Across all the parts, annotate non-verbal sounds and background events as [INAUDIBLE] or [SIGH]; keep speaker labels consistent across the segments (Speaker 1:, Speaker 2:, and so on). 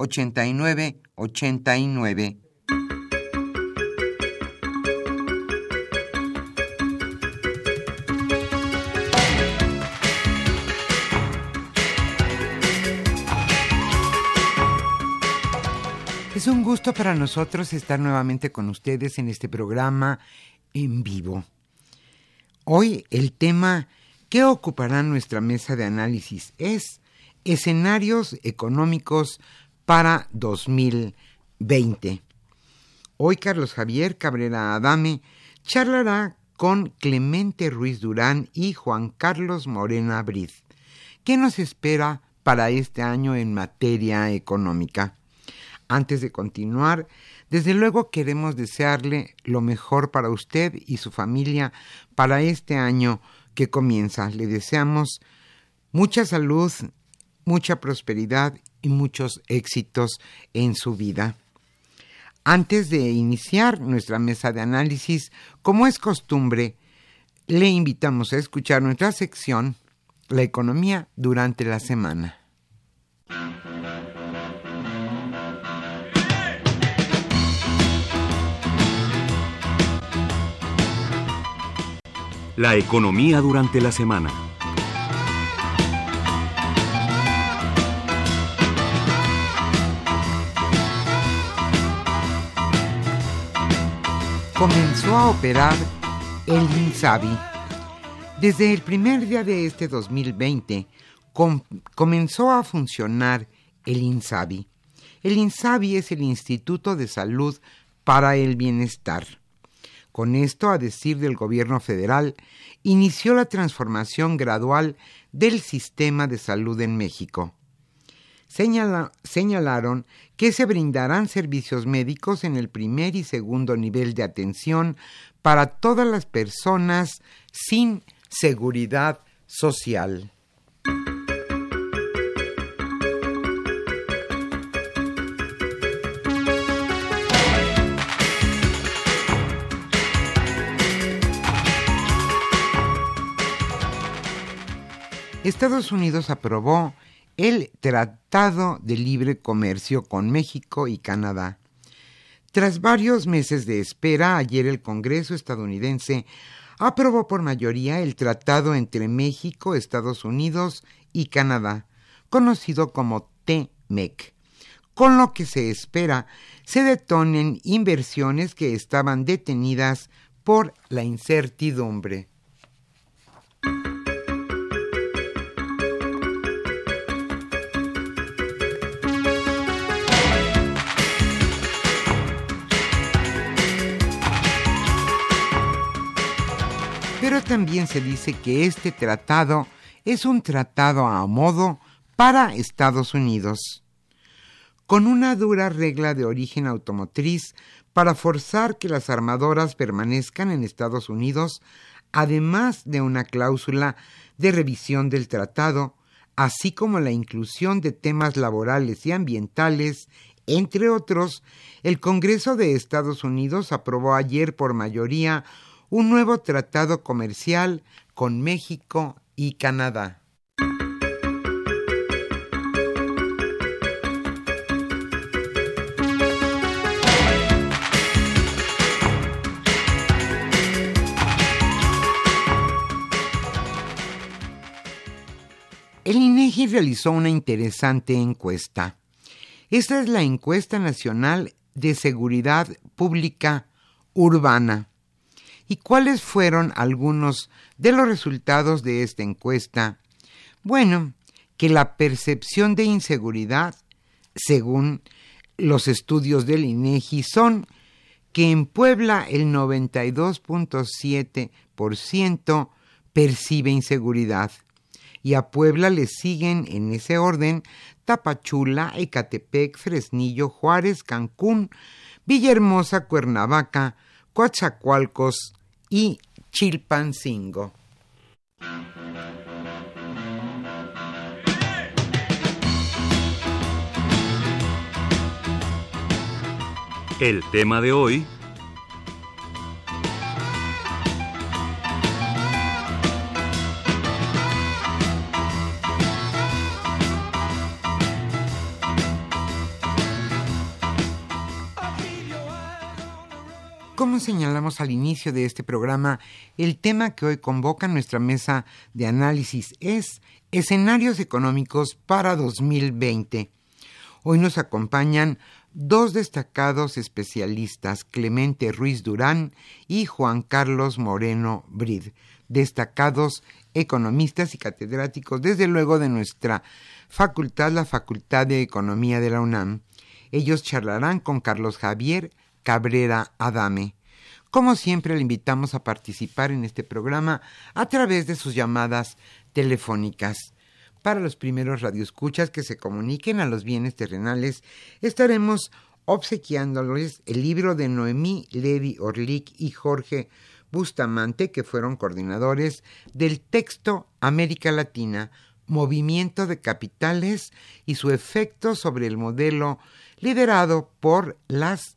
Speaker 1: 8989. Es un gusto para nosotros estar nuevamente con ustedes en este programa en vivo. Hoy el tema que ocupará nuestra mesa de análisis es escenarios económicos para 2020. Hoy Carlos Javier Cabrera Adame charlará con Clemente Ruiz Durán y Juan Carlos Morena Briz. ¿Qué nos espera para este año en materia económica? Antes de continuar, desde luego queremos desearle lo mejor para usted y su familia para este año que comienza. Le deseamos mucha salud, mucha prosperidad y muchos éxitos en su vida. Antes de iniciar nuestra mesa de análisis, como es costumbre, le invitamos a escuchar nuestra sección La economía durante la semana.
Speaker 2: La economía durante la semana.
Speaker 1: Comenzó a operar el INSABI. Desde el primer día de este 2020 comenzó a funcionar el INSABI. El INSABI es el Instituto de Salud para el Bienestar. Con esto, a decir del gobierno federal, inició la transformación gradual del sistema de salud en México señalaron que se brindarán servicios médicos en el primer y segundo nivel de atención para todas las personas sin seguridad social. Estados Unidos aprobó el Tratado de Libre Comercio con México y Canadá. Tras varios meses de espera, ayer el Congreso estadounidense aprobó por mayoría el tratado entre México, Estados Unidos y Canadá, conocido como TMEC, con lo que se espera se detonen inversiones que estaban detenidas por la incertidumbre. También se dice que este tratado es un tratado a modo para Estados Unidos, con una dura regla de origen automotriz para forzar que las armadoras permanezcan en Estados Unidos, además de una cláusula de revisión del tratado, así como la inclusión de temas laborales y ambientales, entre otros, el Congreso de Estados Unidos aprobó ayer por mayoría un nuevo tratado comercial con México y Canadá. El INEGI realizó una interesante encuesta. Esta es la encuesta nacional de seguridad pública urbana. ¿Y cuáles fueron algunos de los resultados de esta encuesta? Bueno, que la percepción de inseguridad, según los estudios del INEGI, son que en Puebla el 92.7% percibe inseguridad y a Puebla le siguen en ese orden Tapachula, Ecatepec, Fresnillo, Juárez, Cancún, Villahermosa, Cuernavaca, Coatzacoalcos, y Chilpancingo.
Speaker 2: El tema de hoy
Speaker 1: Como señalamos al inicio de este programa, el tema que hoy convoca nuestra mesa de análisis es escenarios económicos para 2020. Hoy nos acompañan dos destacados especialistas, Clemente Ruiz Durán y Juan Carlos Moreno Brid, destacados economistas y catedráticos, desde luego de nuestra facultad, la Facultad de Economía de la UNAM. Ellos charlarán con Carlos Javier Cabrera Adame. Como siempre, le invitamos a participar en este programa a través de sus llamadas telefónicas. Para los primeros radioescuchas que se comuniquen a los bienes terrenales, estaremos obsequiándoles el libro de Noemí Levi Orlik y Jorge Bustamante, que fueron coordinadores del texto América Latina, Movimiento de Capitales y su efecto sobre el modelo liderado por las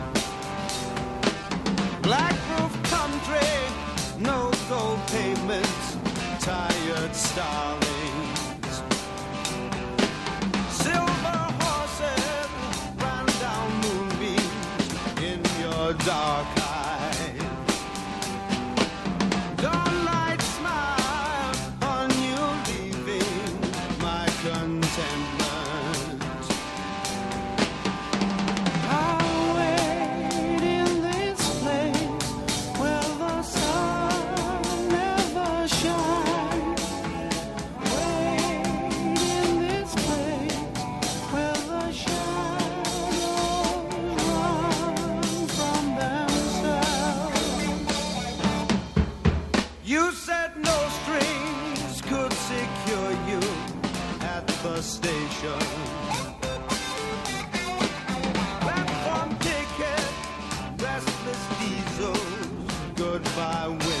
Speaker 3: starlight. Platform ticket, restless diesels, goodbye windows.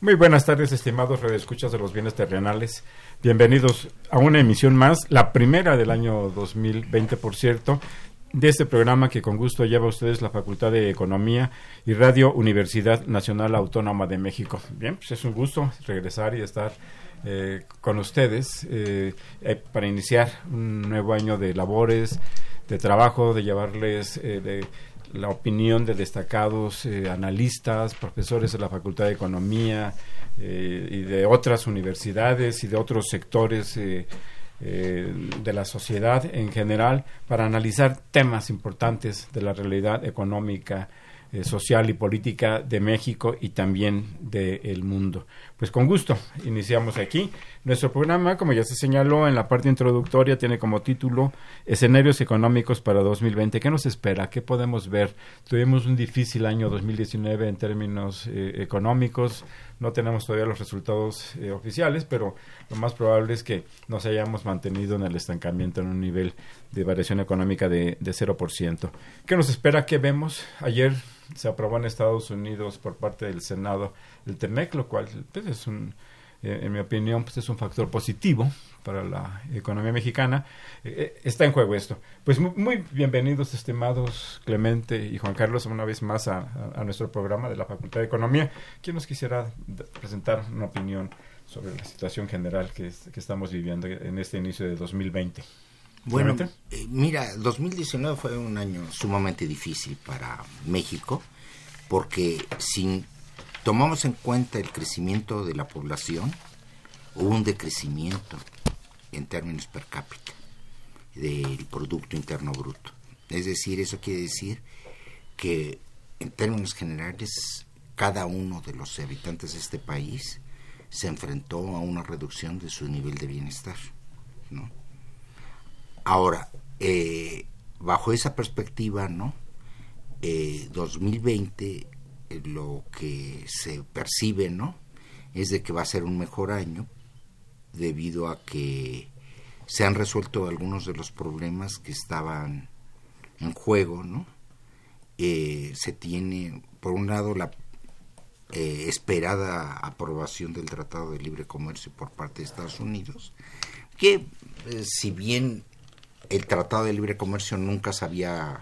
Speaker 4: Muy buenas tardes, estimados redescuchas de los bienes terrenales. Bienvenidos a una emisión más, la primera del año 2020, por cierto, de este programa que con gusto lleva a ustedes la Facultad de Economía y Radio Universidad Nacional Autónoma de México. Bien, pues es un gusto regresar y estar eh, con ustedes eh, eh, para iniciar un nuevo año de labores, de trabajo, de llevarles de la opinión de destacados analistas, profesores de la Facultad de Economía y de otras universidades y de otros sectores de la sociedad en general para analizar temas importantes de la realidad económica eh, social y política de México y también del mundo. Pues con gusto, iniciamos aquí. Nuestro programa, como ya se señaló en la parte introductoria, tiene como título Escenarios económicos para 2020. ¿Qué nos espera? ¿Qué podemos ver? Tuvimos un difícil año 2019 en términos eh, económicos. No tenemos todavía los resultados eh, oficiales, pero lo más probable es que nos hayamos mantenido en el estancamiento en un nivel de variación económica de, de 0%. ¿Qué nos espera? ¿Qué vemos? Ayer se aprobó en Estados Unidos por parte del Senado el TEMEC, lo cual pues, es un, eh, en mi opinión, pues es un factor positivo para la economía mexicana. Eh, eh, está en juego esto. Pues muy, bienvenidos, estimados Clemente y Juan Carlos, una vez más a, nuestro programa de la Facultad de Economía. ¿Quién nos quisiera presentar una opinión sobre la situación general que, que estamos viviendo en este inicio de 2020?
Speaker 5: Bueno, eh, mira, 2019 fue un año sumamente difícil para México porque si tomamos en cuenta el crecimiento de la población, hubo un decrecimiento en términos per cápita del Producto Interno Bruto. Es decir, eso quiere decir que en términos generales cada uno de los habitantes de este país se enfrentó a una reducción de su nivel de bienestar, ¿no? Ahora, eh, bajo esa perspectiva, ¿no? 2020 eh, eh, lo que se percibe, ¿no? Es de que va a ser un mejor año debido a que se han resuelto algunos de los problemas que estaban en juego, ¿no? se tiene, por un lado, la esperada aprobación del Tratado de Libre Comercio por parte de Estados Unidos, que si bien el Tratado de Libre Comercio nunca se había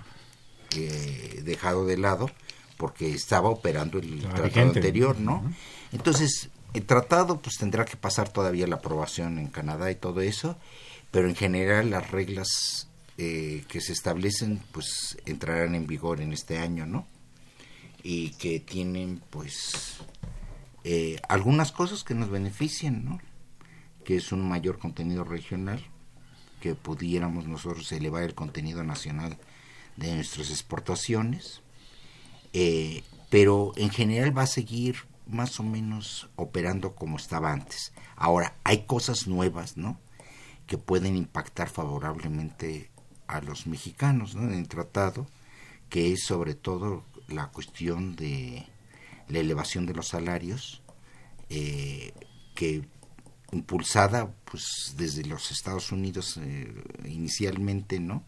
Speaker 5: eh, dejado de lado porque estaba operando el tratado anterior, ¿no? Entonces, el tratado pues tendrá que pasar todavía la aprobación en Canadá y todo eso, pero en general las reglas eh, que se establecen pues entrarán en vigor en este año, ¿no? Y que tienen pues eh, algunas cosas que nos benefician, ¿no? Que es un mayor contenido regional, pudiéramos nosotros elevar el contenido nacional de nuestras exportaciones, eh, pero en general va a seguir más o menos operando como estaba antes. Ahora, hay cosas nuevas, ¿no? Que pueden impactar favorablemente a los mexicanos, ¿no? En el tratado, que es sobre todo la cuestión de la elevación de los salarios, eh, que impulsada pues desde los Estados Unidos eh, inicialmente, ¿no?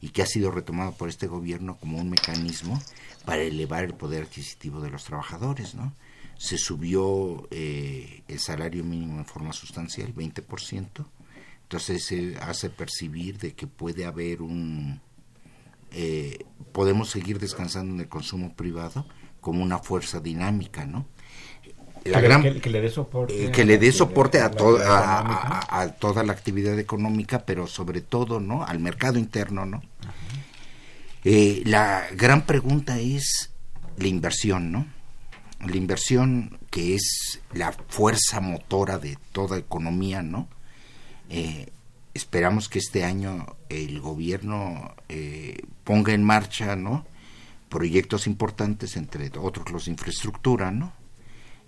Speaker 5: Y que ha sido retomado por este gobierno como un mecanismo para elevar el poder adquisitivo de los trabajadores, ¿no? Se subió eh, el salario mínimo en forma sustancial, 20%, entonces se hace percibir de que puede haber un... Eh, podemos seguir descansando en el consumo privado como una fuerza dinámica, ¿no?
Speaker 4: La que, gran, que, le dé soporte,
Speaker 5: eh, que le dé soporte a, a, toda la actividad económica, pero sobre todo no al mercado interno, ¿no? Eh, la gran pregunta es la inversión, ¿no? La inversión que es la fuerza motora de toda economía, ¿no? Eh, esperamos que este año el gobierno ponga en marcha, ¿no? Proyectos importantes, entre otros los de infraestructura, ¿no?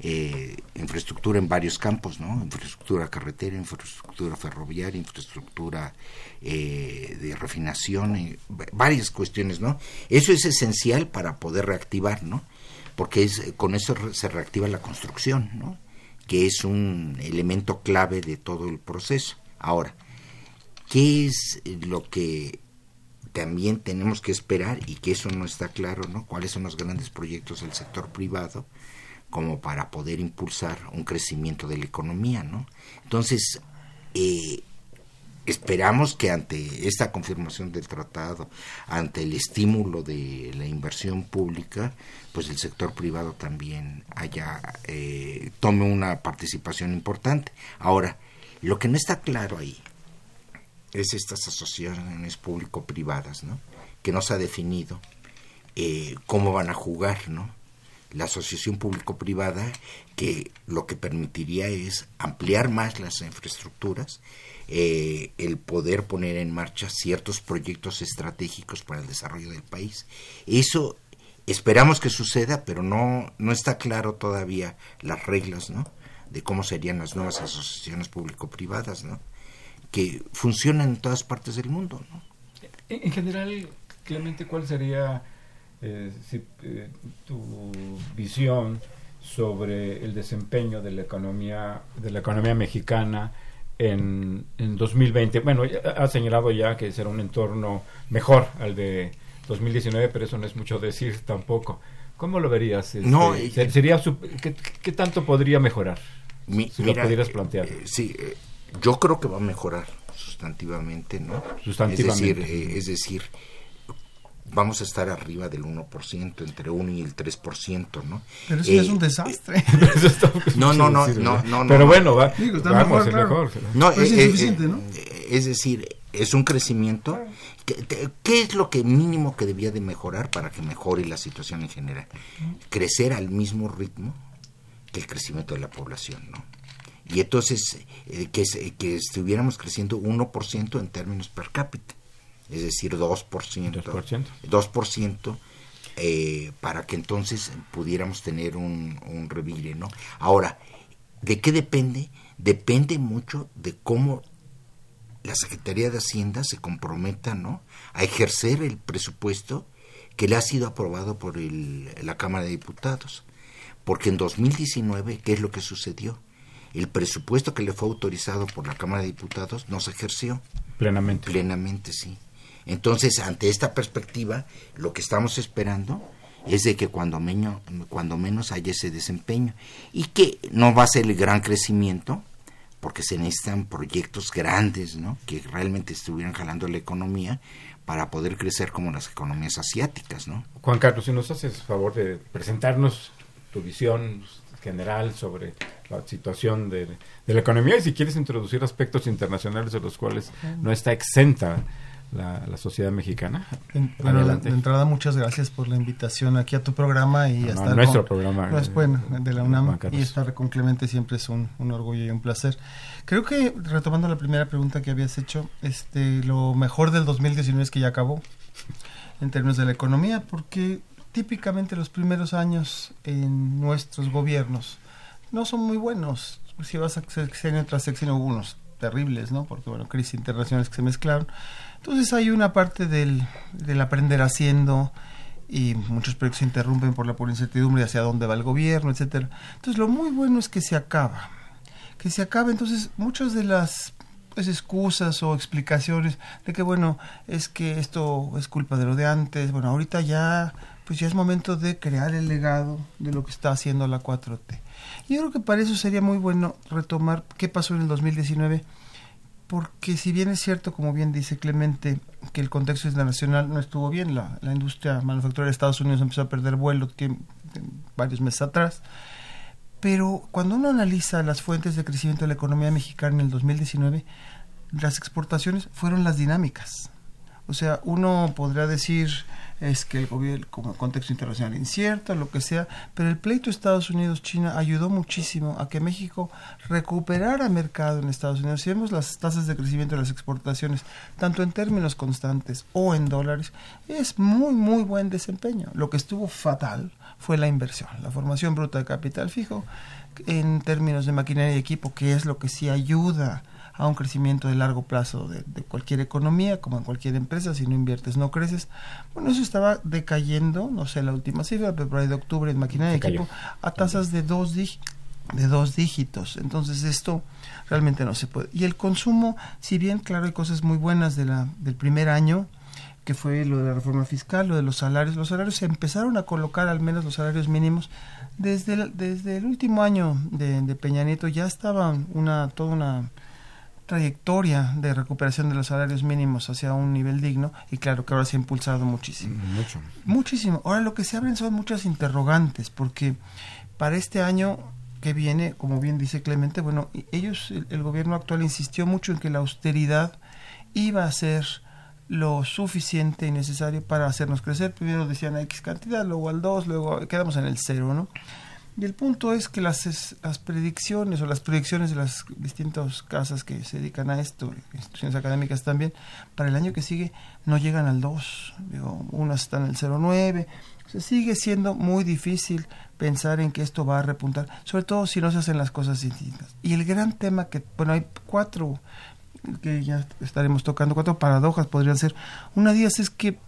Speaker 5: Eh, infraestructura en varios campos, ¿no? Infraestructura carretera, infraestructura ferroviaria, infraestructura eh, de refinación, varias cuestiones. Eso es esencial para poder reactivar, ¿no? Porque es, con eso se reactiva la construcción, ¿no? Que es un elemento clave de todo el proceso. Ahora, ¿qué es lo que también tenemos que esperar y que eso no está claro, ¿no? ¿Cuáles son los grandes proyectos del sector privado como para poder impulsar un crecimiento de la economía, ¿no? Entonces, eh, esperamos que ante esta confirmación del tratado, ante el estímulo de la inversión pública, pues el sector privado también haya eh, tome una participación importante. Ahora, lo que no está claro ahí es estas asociaciones público-privadas, ¿no? Que no se ha definido eh, cómo van a jugar, ¿no? La asociación público-privada que lo que permitiría es ampliar más las infraestructuras, eh, el poder poner en marcha ciertos proyectos estratégicos para el desarrollo del país. Eso esperamos que suceda, pero no, no está claro todavía las reglas, ¿no? De cómo serían las nuevas asociaciones público-privadas, ¿no? Que funcionan en todas partes del mundo, ¿no?
Speaker 4: En, en general, Clemente, ¿cuál sería eh, si, eh, tu visión sobre el desempeño de la economía de la economía mexicana en, en 2020? Bueno, ha señalado ya que será un entorno mejor al de 2019, pero eso no es mucho decir tampoco. ¿Cómo lo verías? Este,
Speaker 5: No, eh,
Speaker 4: se- sería su- ¿qué, qué tanto podría mejorar?
Speaker 5: Mi-
Speaker 4: si lo pudieras plantear.
Speaker 5: eh, sí, eh, yo creo que va a mejorar sustantivamente, ¿no?
Speaker 4: Sustantivamente.
Speaker 5: Es decir, eh, es decir, vamos a estar arriba del 1%, entre 1 y el 3%, ¿no?
Speaker 6: Pero eso ya es
Speaker 5: Eh,
Speaker 6: un desastre. [LAUGHS]
Speaker 4: Eso está [LAUGHS]
Speaker 5: No, no, no, no, no, no,
Speaker 4: Pero
Speaker 5: no.
Speaker 4: bueno, va,
Speaker 6: Digo, está
Speaker 4: vamos,
Speaker 6: mejor,
Speaker 4: es
Speaker 6: claro.
Speaker 4: mejor.
Speaker 5: No,
Speaker 6: Pues
Speaker 5: eh,
Speaker 6: es
Speaker 5: eh,
Speaker 6: insuficiente,
Speaker 5: eh,
Speaker 6: ¿no?
Speaker 5: eh, Es decir, es un crecimiento. que- te- ¿Qué es lo que mínimo que debía de mejorar para que mejore la situación en general? Crecer al mismo ritmo que el crecimiento de la población, ¿no? Y entonces, eh, que, se- que estuviéramos creciendo 1% en términos per cápita, es decir, 2%.
Speaker 4: 2%.
Speaker 5: 2%, eh, para que entonces pudiéramos tener un, un revire, ¿no? Ahora, ¿de qué depende? Depende mucho de cómo la Secretaría de Hacienda se comprometa, ¿no? A ejercer el presupuesto que le ha sido aprobado por el- la Cámara de Diputados. Porque en 2019, ¿qué es lo que sucedió? El presupuesto que le fue autorizado por la Cámara de Diputados no se ejerció.
Speaker 4: Plenamente.
Speaker 5: Plenamente, sí. Entonces, ante esta perspectiva, lo que estamos esperando es de que cuando, meño- cuando menos haya ese desempeño y que no va a ser el gran crecimiento, porque se necesitan proyectos grandes, ¿no? Que realmente estuvieran jalando la economía para poder crecer como las economías asiáticas, ¿no?
Speaker 4: Juan Carlos, si nos haces favor de presentarnos tu visión general sobre la situación de, de la economía y si quieres introducir aspectos internacionales de los cuales no está exenta la, la sociedad mexicana.
Speaker 6: En- bueno, de,
Speaker 4: Adelante.
Speaker 6: de entrada, muchas gracias por la invitación aquí a tu programa y
Speaker 4: No,
Speaker 6: a
Speaker 4: no,
Speaker 6: estar
Speaker 4: nuestro
Speaker 6: con-
Speaker 4: programa,
Speaker 6: No, es
Speaker 4: eh,
Speaker 6: bueno, de la UNAM y estar con Clemente siempre es un, un orgullo y un placer. Creo que, retomando la primera pregunta que habías hecho, este lo mejor del 2019 es que ya acabó en términos de la economía, porque típicamente los primeros años en nuestros gobiernos no son muy buenos. Si vas a sexenio tras sexenio, hubo unos terribles, ¿no? Porque, bueno, crisis internacionales que se mezclaron. Entonces hay una parte del, del aprender haciendo y muchos proyectos se interrumpen por la pura incertidumbre hacia dónde va el gobierno, etcétera. Entonces lo muy bueno es que se acaba, que se acaba. Entonces muchas de las pues, excusas o explicaciones de que bueno es que esto es culpa de lo de antes. Bueno, ahorita ya pues ya es momento de crear el legado de lo que está haciendo la 4T. Yo creo que para eso sería muy bueno retomar qué pasó en el 2019 porque si bien es cierto, como bien dice Clemente, que el contexto internacional no estuvo bien, la, la industria manufacturera de Estados Unidos empezó a perder vuelo varios meses atrás, pero cuando uno analiza las fuentes de crecimiento de la economía mexicana en el 2019, las exportaciones fueron las dinámicas. O sea, uno podrá decir es que el gobierno, como contexto internacional incierto, lo que sea, pero el pleito Estados Unidos-China ayudó muchísimo a que México recuperara mercado en Estados Unidos. Si vemos las tasas de crecimiento de las exportaciones, tanto en términos constantes o en dólares, es muy, muy buen desempeño. Lo que estuvo fatal fue la inversión, la formación bruta de capital fijo en términos de maquinaria y equipo, que es lo que sí ayuda a un crecimiento de largo plazo de, de, cualquier economía, como en cualquier empresa, si no inviertes no creces. Bueno, eso estaba decayendo, no sé la última cifra, pero por ahí de octubre en maquinaria y equipo, a tasas de dos, de dos dígitos. Entonces esto realmente no se puede. Y el consumo, si bien claro hay cosas muy buenas de la, del primer año, que fue lo de la reforma fiscal, lo de los salarios. Los salarios se empezaron a colocar, al menos los salarios mínimos, desde el, desde el último año de, de Peña Nieto ya estaba una, toda una trayectoria de recuperación de los salarios mínimos hacia un nivel digno y claro que ahora se ha impulsado muchísimo.
Speaker 4: Mucho.
Speaker 6: Muchísimo. Ahora lo que se abren son muchas interrogantes porque para este año que viene, como bien dice Clemente, bueno, ellos, el, el gobierno actual insistió mucho en que la austeridad iba a ser lo suficiente y necesario para hacernos crecer. Primero decían a X cantidad, luego al 2, luego quedamos en el 0, ¿no? Y el punto es que las, las predicciones o las proyecciones de las distintas casas que se dedican a esto, instituciones académicas también, para el año que sigue no llegan al 2. Digo, unas están en el 0,9. O sea, sigue siendo muy difícil pensar en que esto va a repuntar, sobre todo si no se hacen las cosas distintas. Y el gran tema que, bueno, hay cuatro que ya estaremos tocando, cuatro paradojas podrían ser. Una de ellas es que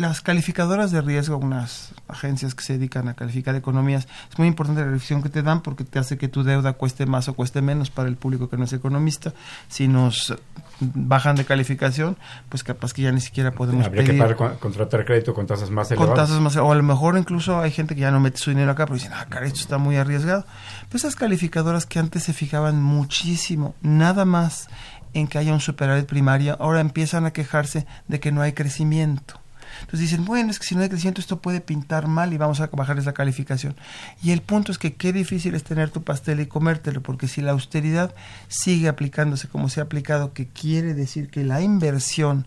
Speaker 6: las calificadoras de riesgo, unas agencias que se dedican a calificar economías, es muy importante la revisión que te dan porque te hace que tu deuda cueste más o cueste menos para el público que no es economista. Si nos bajan de calificación, pues capaz que ya ni siquiera podemos
Speaker 4: Habría
Speaker 6: pedir.
Speaker 4: que pagar, contratar crédito con tasas más elevadas.
Speaker 6: Con tasas más, o a lo mejor incluso hay gente que ya no mete su dinero acá porque dicen, ah, cara, esto está muy arriesgado. Pero esas calificadoras que antes se fijaban muchísimo, nada más en que haya un superávit primario, ahora empiezan a quejarse de que no hay crecimiento. Entonces dicen, bueno, es que si no hay crecimiento esto puede pintar mal y vamos a bajar esa calificación. Y el punto es que qué difícil es tener tu pastel y comértelo, porque si la austeridad sigue aplicándose como se ha aplicado, que quiere decir que la inversión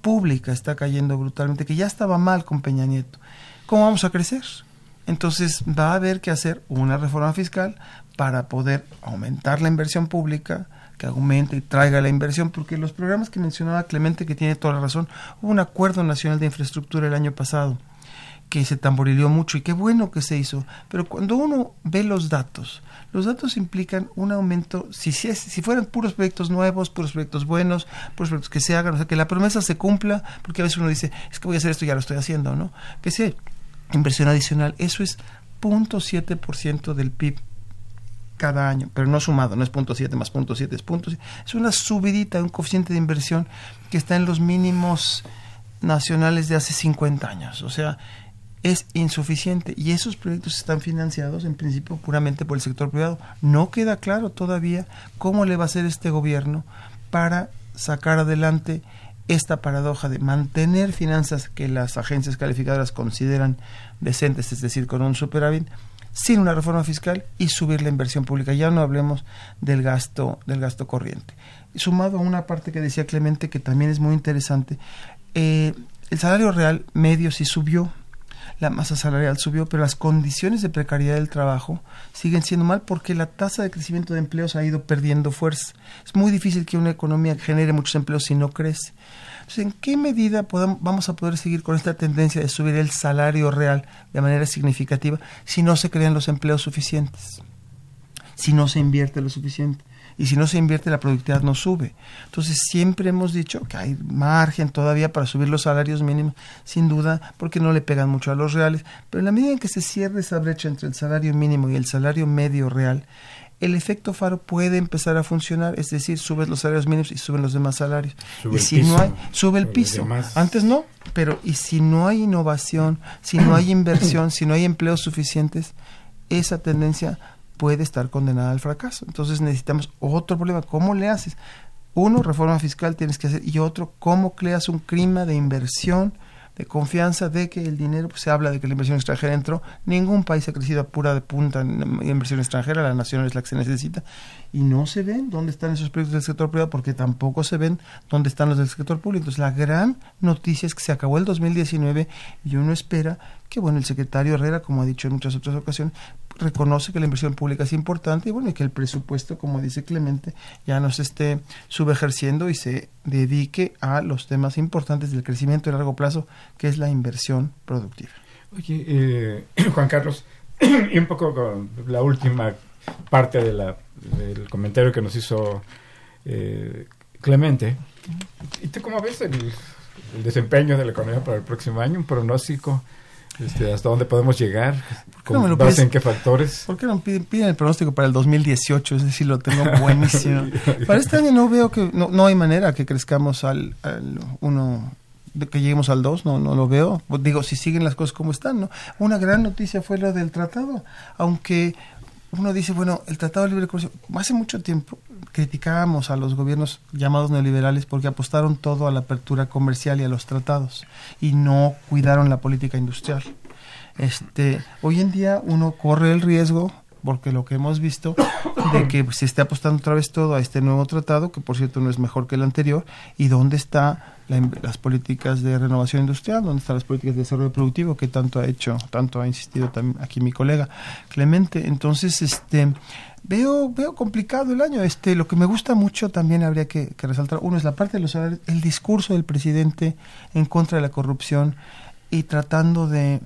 Speaker 6: pública está cayendo brutalmente, que ya estaba mal con Peña Nieto, ¿cómo vamos a crecer? Entonces va a haber que hacer una reforma fiscal para poder aumentar la inversión pública, que aumente y traiga la inversión, porque los programas que mencionaba Clemente, que tiene toda la razón, hubo un acuerdo nacional de infraestructura el año pasado que se tamborileó mucho y qué bueno que se hizo, pero cuando uno ve los datos, los datos implican un aumento, si, si, si fueran puros proyectos nuevos, puros proyectos buenos, puros proyectos que se hagan, o sea, que la promesa se cumpla, porque a veces uno dice, es que voy a hacer esto, ya lo estoy haciendo, ¿no? Que sea inversión adicional, eso es 0.7% del PIB cada año, pero no sumado, no es punto .7 más punto .7, es punto es una subidita, un coeficiente de inversión que está en los mínimos nacionales de hace 50 años, o sea, es insuficiente. Y esos proyectos están financiados en principio puramente por el sector privado. No queda claro todavía cómo le va a hacer este gobierno para sacar adelante esta paradoja de mantener finanzas que las agencias calificadoras consideran decentes, es decir, con un superávit, sin una reforma fiscal y subir la inversión pública. Ya no hablemos del gasto, del gasto corriente. Sumado a una parte que decía Clemente que también es muy interesante, eh, el salario real medio sí subió, la masa salarial subió, pero las condiciones de precariedad del trabajo siguen siendo mal porque la tasa de crecimiento de empleos ha ido perdiendo fuerza. Es muy difícil que una economía genere muchos empleos si no crece. Entonces, ¿en qué medida vamos a poder seguir con esta tendencia de subir el salario real de manera significativa si no se crean los empleos suficientes? Si no se invierte lo suficiente. Y si no se invierte, la productividad no sube. Entonces, siempre hemos dicho que hay margen todavía para subir los salarios mínimos, sin duda, porque no le pegan mucho a los reales. Pero en la medida en que se cierre esa brecha entre el salario mínimo y el salario medio real, el efecto faro puede empezar a funcionar, es decir, subes los salarios mínimos y suben los demás salarios.
Speaker 4: Sube
Speaker 6: y si
Speaker 4: piso,
Speaker 6: no hay, sube el
Speaker 4: los
Speaker 6: piso. Antes no, pero y si no hay innovación, si no hay inversión, si no hay empleos suficientes, esa tendencia puede estar condenada al fracaso. Entonces necesitamos otro problema. ¿Cómo le haces? Uno, reforma fiscal tienes que hacer y otro, ¿cómo creas un clima de inversión de confianza de que el dinero, pues se habla de que la inversión extranjera entró, ningún país ha crecido a pura de punta en inversión extranjera, la nación es la que se necesita, y no se ven dónde están esos proyectos del sector privado porque tampoco se ven dónde están los del sector público. Entonces la gran noticia es que se acabó el 2019 y uno espera que bueno, el secretario Herrera, como ha dicho en muchas otras ocasiones, reconoce que la inversión pública es importante y bueno, y que el presupuesto, como dice Clemente, ya no se esté subejerciendo y se dedique a los temas importantes del crecimiento a largo plazo, que es la inversión productiva.
Speaker 4: Oye, eh, [CLEARS THROAT] Juan Carlos, [CLEARS THROAT] y un poco con la última parte de la, del comentario que nos hizo eh, Clemente. ¿Y tú cómo ves el, el desempeño de la economía para el próximo año? Un pronóstico. Este, ¿Hasta dónde podemos llegar?
Speaker 6: ¿Por qué no
Speaker 4: ¿Con base en qué factores?
Speaker 6: ¿Por qué no piden, piden el pronóstico para el 2018? Es decir, lo tengo buenísimo. [LAUGHS] para este año no veo que, no, no hay manera que crezcamos al, al uno, de que lleguemos al 2, no, no lo veo. Digo, si siguen las cosas como están, ¿no? Una gran noticia fue lo del tratado, aunque uno dice, bueno, el Tratado de Libre Comercio, hace mucho tiempo criticábamos a los gobiernos llamados neoliberales porque apostaron todo a la apertura comercial y a los tratados y no cuidaron la política industrial. Este, hoy en día uno corre el riesgo porque lo que hemos visto de que se esté apostando otra vez todo a este nuevo tratado, que por cierto no es mejor que el anterior, y dónde está las políticas de renovación industrial, dónde están las políticas de desarrollo productivo que tanto ha hecho, tanto ha insistido también aquí mi colega Clemente. Entonces, este veo veo complicado el año. Este lo que me gusta mucho también habría que, que resaltar uno es la parte de los salarios, el discurso del presidente en contra de la corrupción y tratando de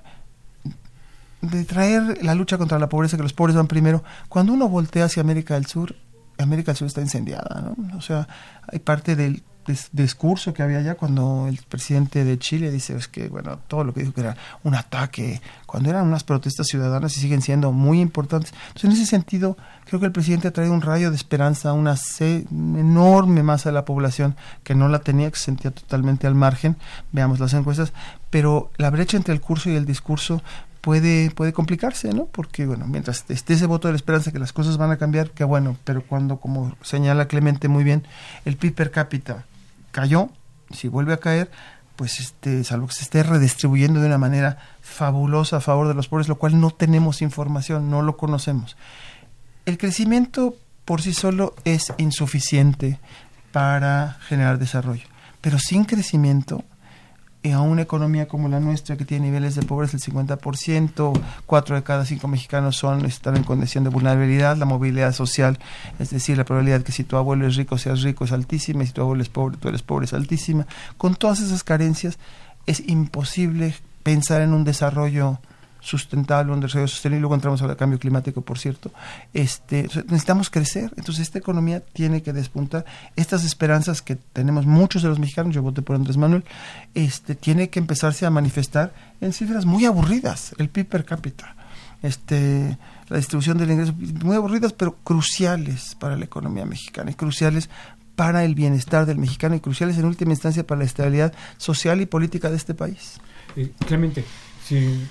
Speaker 6: de traer la lucha contra la pobreza, que los pobres van primero. Cuando uno voltea hacia América del Sur, América del Sur está incendiada, ¿no? O sea, hay parte del dis- discurso que había allá cuando el presidente de Chile dice es que, bueno, todo lo que dijo que era un ataque, cuando eran unas protestas ciudadanas y siguen siendo muy importantes. Entonces, en ese sentido, creo que el presidente ha traído un rayo de esperanza a una enorme masa de la población que no la tenía, que se sentía totalmente al margen. Veamos las encuestas, pero la brecha entre el curso y el discurso puede, puede complicarse, ¿no? Porque, bueno, mientras esté ese voto de la esperanza que las cosas van a cambiar, que bueno, pero cuando, como señala Clemente muy bien, el PIB per cápita cayó, si vuelve a caer, pues este, salvo que se esté redistribuyendo de una manera fabulosa a favor de los pobres, lo cual no tenemos información, no lo conocemos. El crecimiento por sí solo es insuficiente para generar desarrollo, pero sin crecimiento a una economía como la nuestra que tiene niveles de pobreza del 50%, cuatro de cada cinco mexicanos son están en condición de vulnerabilidad, la movilidad social, es decir, la probabilidad que si tu abuelo es rico seas rico es altísima, y si tu abuelo es pobre tú eres pobre es altísima. Con todas esas carencias es imposible pensar en un desarrollo sustentable, un desarrollo sostenible, luego entramos al cambio climático, por cierto, este, necesitamos crecer, entonces esta economía tiene que despuntar, estas esperanzas que tenemos muchos de los mexicanos, yo voté por Andrés Manuel, este, tiene que empezarse a manifestar en cifras muy aburridas, el PIB per cápita, este, la distribución del ingreso, muy aburridas, pero cruciales para la economía mexicana y cruciales para el bienestar del mexicano y cruciales en última instancia para la estabilidad social y política de este país.
Speaker 4: Eh, Clemente, si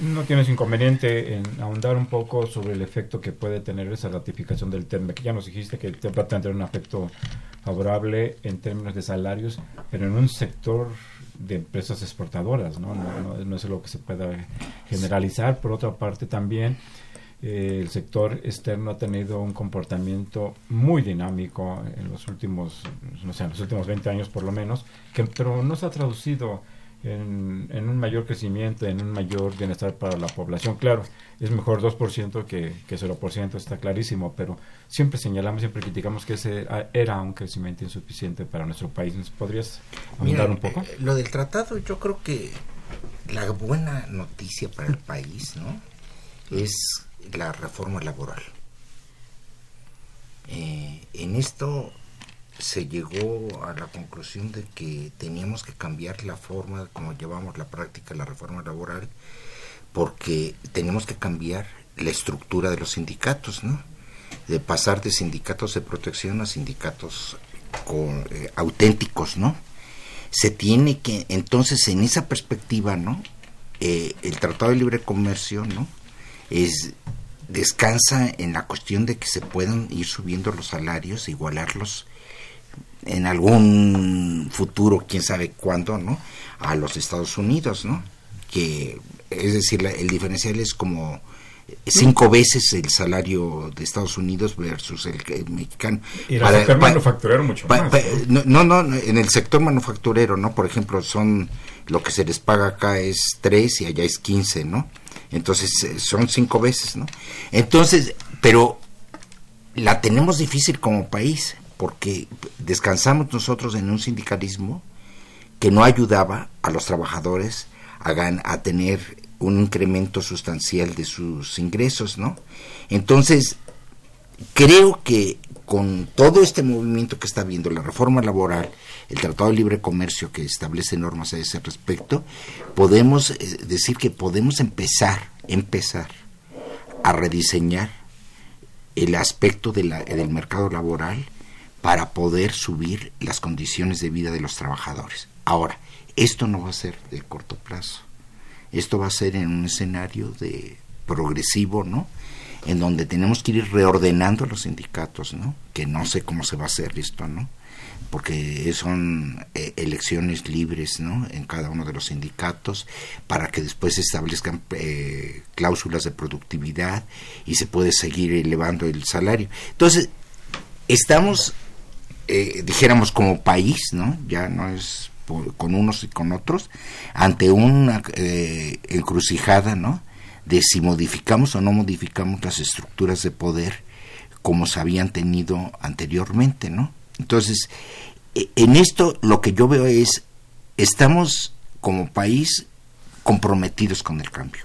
Speaker 4: no tienes inconveniente en ahondar un poco sobre el efecto que puede tener esa ratificación del TERME, que ya nos dijiste que te va tener un efecto favorable en términos de salarios, pero en un sector de empresas exportadoras, ¿no? No, no, no es lo que se pueda generalizar. Por otra parte, también eh, el sector externo ha tenido un comportamiento muy dinámico en los últimos, no sé, en los últimos 20 años por lo menos, que, pero no se ha traducido en, en un mayor crecimiento, en un mayor bienestar para la población. Claro, es mejor 2% que, que 0%, está clarísimo, pero siempre señalamos, siempre criticamos que ese era- un crecimiento insuficiente para nuestro país. ¿Nos podrías ahondar un poco?
Speaker 5: eh, lo del tratado, yo creo que la buena noticia para el país, ¿no? Es la reforma laboral. Eh, en esto se llegó a la conclusión de que teníamos que cambiar la forma como llevamos la práctica la reforma laboral porque tenemos que cambiar la estructura de los sindicatos, ¿no? De pasar de sindicatos de protección a sindicatos con, eh, auténticos, ¿no? Se tiene que, entonces, en esa perspectiva, ¿no? Eh, el Tratado de Libre Comercio, ¿no? Es descansa en la cuestión de que se puedan ir subiendo los salarios, igualarlos en algún futuro, quién sabe cuándo, ¿no? A los Estados Unidos, ¿no? Que es decir, la- el diferencial es como cinco veces el salario de Estados Unidos versus el, el mexicano.
Speaker 4: Y el
Speaker 5: Para-
Speaker 4: sector
Speaker 5: pa-
Speaker 4: manufacturero mucho
Speaker 5: pa-
Speaker 4: más. ¿no?
Speaker 5: no, no, no, en el sector manufacturero, ¿no? Por ejemplo, son lo que se les paga acá es 3 y allá es 15, ¿no? Entonces eh, son cinco veces, ¿no? Entonces, pero la tenemos difícil como país porque descansamos nosotros en un sindicalismo que no ayudaba a los trabajadores a, a tener un incremento sustancial de sus ingresos, ¿no? Entonces, creo que con todo este movimiento que está viendo, la reforma laboral, el Tratado de Libre Comercio que establece normas a ese respecto, podemos eh, decir que podemos empezar, empezar a rediseñar el aspecto de del mercado laboral para poder subir las condiciones de vida de los trabajadores. Ahora, esto no va a ser de corto plazo. Esto va a ser en un escenario de progresivo, ¿no? En donde tenemos que ir reordenando los sindicatos, ¿no? Que no sé cómo se va a hacer esto, ¿no? Porque son eh, elecciones libres, ¿no? En cada uno de los sindicatos para que después se establezcan eh, cláusulas de productividad y se puede seguir elevando el salario. Entonces, estamos eh, dijéramos como país, ¿no? Ya no es por- con unos y con otros, ante una eh, encrucijada, ¿no? De si modificamos o no modificamos las estructuras de poder como se habían tenido anteriormente, ¿no? Entonces, e- en esto lo que yo veo es, estamos como país comprometidos con el cambio,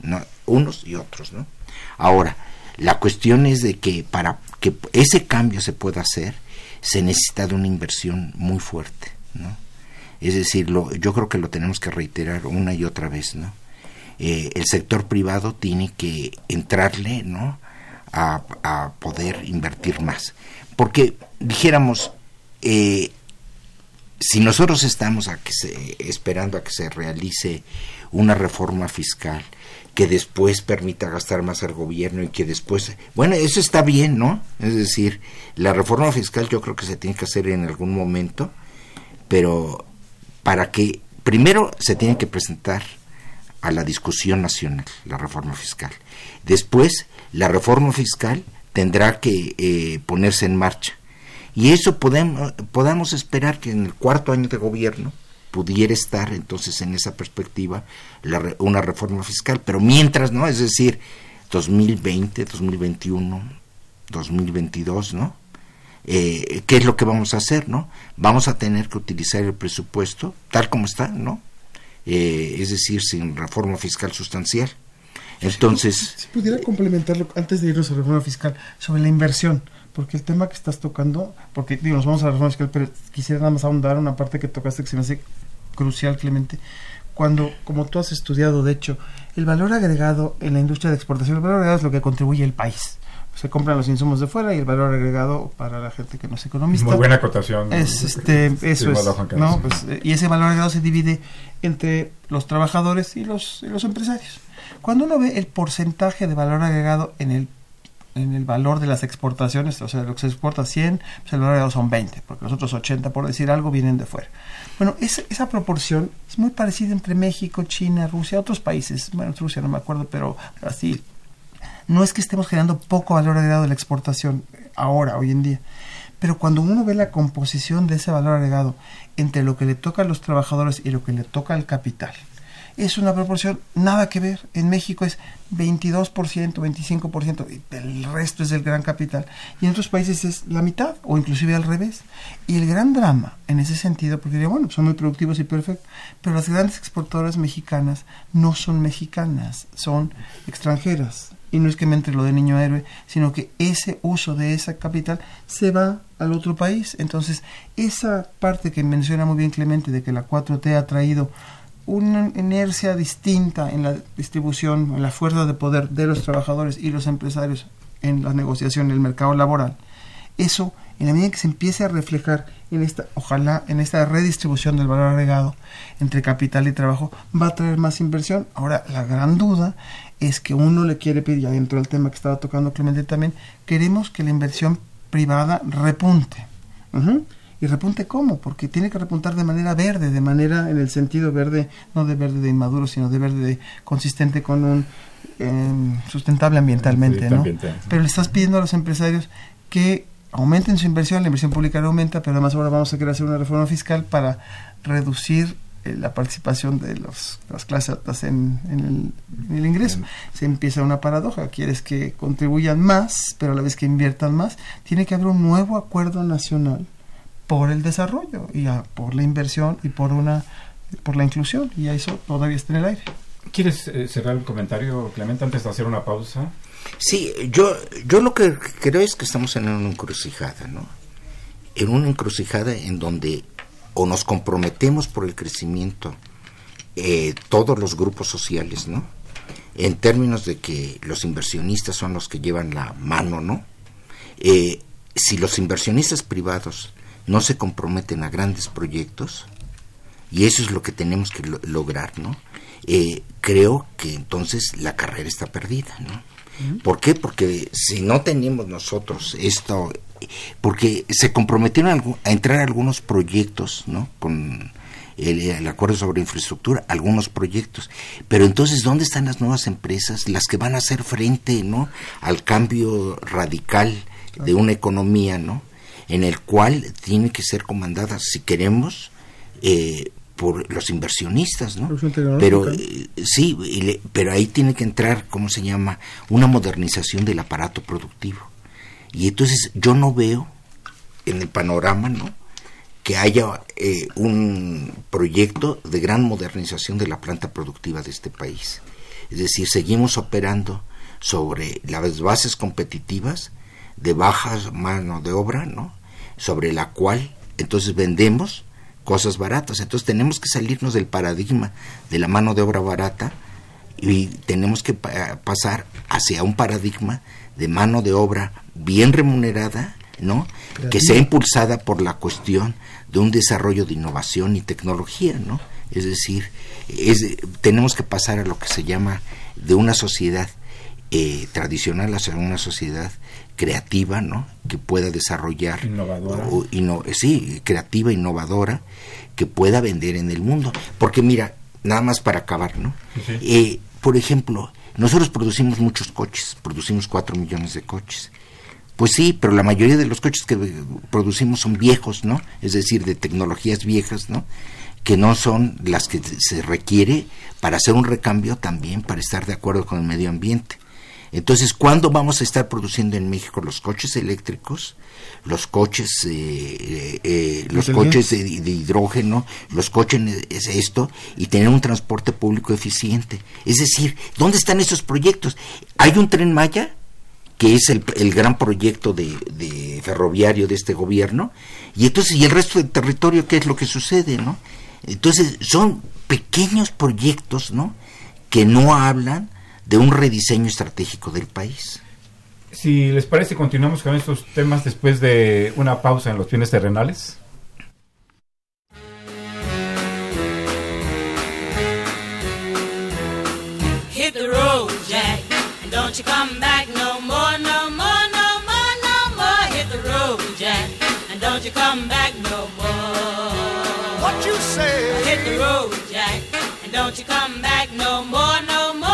Speaker 5: ¿no? unos y otros, ¿no? Ahora, la cuestión es de que para que ese cambio se pueda hacer, se necesita de una inversión muy fuerte, ¿no? Es decir, lo, yo creo que lo tenemos que reiterar una y otra vez, ¿no? Eh, el sector privado tiene que entrarle, ¿no? A, a poder invertir más. Porque, dijéramos, eh, si nosotros estamos esperando a que se realice una reforma fiscal que después permita gastar más al gobierno y que después, bueno, eso está bien, ¿no? Es decir, la reforma fiscal yo creo que se tiene que hacer en algún momento, pero para que primero se tiene que presentar a la discusión nacional la reforma fiscal. Después, la reforma fiscal tendrá que eh, ponerse en marcha. Y eso podemos, podamos esperar que en el cuarto año de gobierno pudiera estar entonces en esa perspectiva la una reforma fiscal. Pero mientras, ¿no? Es decir, 2020, 2021, 2022, ¿no? Eh, ¿Qué es lo que vamos a hacer, no? Vamos a tener que utilizar el presupuesto tal como está, ¿no? Eh, es decir, sin reforma fiscal sustancial. Entonces,
Speaker 6: Si pudiera complementarlo antes de irnos a la reforma fiscal, sobre la inversión, porque el tema que estás tocando, porque digo, nos vamos a la reforma fiscal, pero quisiera nada más ahondar una parte que tocaste que se me hace crucial, Clemente. Cuando, como tú has estudiado, de hecho, el valor agregado en la industria de exportación, el valor agregado es lo que contribuye el país. Se compran los insumos de fuera y el valor agregado para la gente que no es economista.
Speaker 4: Muy buena acotación.
Speaker 6: Es, este, [LAUGHS] eso es. ¿no? Pues, y ese valor agregado se divide entre los trabajadores y los, y los empresarios. Cuando uno ve el porcentaje de valor agregado en el en el valor de las exportaciones, o sea, lo que se exporta 100, pues el valor agregado son 20, porque los otros 80, por decir algo, vienen de fuera. Bueno, esa, proporción es muy parecida entre México, China, Rusia, otros países, bueno, Rusia no me acuerdo, pero Brasil. No es que estemos generando poco valor agregado de la exportación eh, ahora, hoy en día, pero cuando uno ve la composición de ese valor agregado entre lo que le toca a los trabajadores y lo que le toca al capital, es una proporción nada que ver. En México es 22%, 25%, y el resto es del gran capital. Y en otros países es la mitad, o inclusive al revés. Y el gran drama en ese sentido, porque digo, bueno, son muy productivos y perfectos, pero las grandes exportadoras mexicanas no son mexicanas, son extranjeras. Y no es que me entre lo de niño héroe, sino que ese uso de esa capital se va al otro país. Entonces, esa parte que menciona muy bien Clemente de que la 4T ha traído una inercia distinta en la distribución, en la fuerza de poder de los trabajadores y los empresarios en la negociación, en el mercado laboral. Eso, en la medida que se empiece a reflejar en esta, ojalá, en esta redistribución del valor agregado entre capital y trabajo, va a traer más inversión. Ahora, la gran duda es que uno le quiere pedir, ya dentro del tema que estaba tocando Clemente también, queremos que la inversión privada repunte. Y repunte cómo, porque tiene que repuntar de manera verde, de manera en el sentido verde, no de verde de inmaduro, sino de verde de- consistente con un em, sustentable ambientalmente, ¿no?
Speaker 4: ambiental.
Speaker 6: Pero le estás pidiendo a los empresarios que aumenten su inversión, la inversión pública no aumenta, pero además ahora vamos a querer hacer una reforma fiscal para reducir eh, la participación de los, las clases altas en, en el, en el ingreso. Se empieza una paradoja, quieres que contribuyan más, pero a la vez que inviertan más, tiene que haber un nuevo acuerdo nacional por el desarrollo y ah, por la inversión y por una por la inclusión y eso todavía está en el aire.
Speaker 4: ¿Quieres eh, cerrar el comentario, Clemente, antes de hacer una pausa?
Speaker 5: Sí, yo, yo lo que creo es que estamos en una encrucijada, ¿no? En una encrucijada en donde o nos comprometemos por el crecimiento eh, todos los grupos sociales, ¿no? En términos de que los inversionistas son los que llevan la mano, ¿no? Eh, si los inversionistas privados no se comprometen a grandes proyectos, y eso es lo que tenemos que lo- lograr, ¿no? Eh, creo que entonces la carrera está perdida, ¿no? ¿Por qué? Porque si no tenemos nosotros esto, porque se comprometieron a, entrar a algunos proyectos, ¿no? Con el, el acuerdo sobre infraestructura, algunos proyectos. Pero entonces, ¿dónde están las nuevas empresas, las que van a hacer frente, ¿no? Al cambio radical de una economía, ¿no? En el cual tiene que ser comandada, si queremos, eh, por los inversionistas, ¿no? Pero eh, sí, y le- pero ahí tiene que entrar, ¿cómo se llama? Una modernización del aparato productivo. Y entonces yo no veo en el panorama, ¿no? Que haya eh, un proyecto de gran modernización de la planta productiva de este país. Es decir, seguimos operando sobre las bases competitivas de bajas mano de obra, ¿no? Sobre la cual entonces vendemos cosas baratas. Entonces tenemos que salirnos del paradigma de la mano de obra barata y tenemos que pa- pasar hacia un paradigma de mano de obra bien remunerada, ¿no? Que sea impulsada por la cuestión de un desarrollo de innovación y tecnología, ¿no? Es decir, es, tenemos que pasar a lo que se llama de una sociedad eh, tradicional hacia una sociedad creativa, ¿no? Que pueda desarrollar
Speaker 4: Innovadora.
Speaker 5: o- inno- sí, creativa, innovadora, que pueda vender en el mundo. Porque mira, nada más para acabar, ¿no?
Speaker 4: Sí.
Speaker 5: Eh, por ejemplo, nosotros producimos muchos coches, producimos 4 millones de coches. Pues sí, pero la mayoría de los coches que producimos son viejos, ¿no? Es decir, de tecnologías viejas, ¿no? Que no son las que se requiere para hacer un recambio también, para estar de acuerdo con el medio ambiente. Entonces, ¿cuándo vamos a estar produciendo en México los coches eléctricos, los coches, eh, eh, eh, los coches de, de hidrógeno, los coches es esto y tener un transporte público eficiente? Es decir, ¿dónde están esos proyectos? ¿Hay un tren Maya? que es el, el gran proyecto de, de ferroviario de este gobierno, y entonces, ¿y el resto del territorio qué es lo que sucede, no? Entonces, son pequeños proyectos, ¿no? Que no hablan de un rediseño estratégico del país.
Speaker 4: Si les parece, continuamos con estos temas después de una pausa en los bienes terrenales.
Speaker 7: Hit the road, Jack, and don't you come back no more, no more, no more, no more. Hit the road, Jack, and don't you come back no more.
Speaker 3: What you say?
Speaker 7: Hit the road, Jack, and don't you come back no more, no more, no more,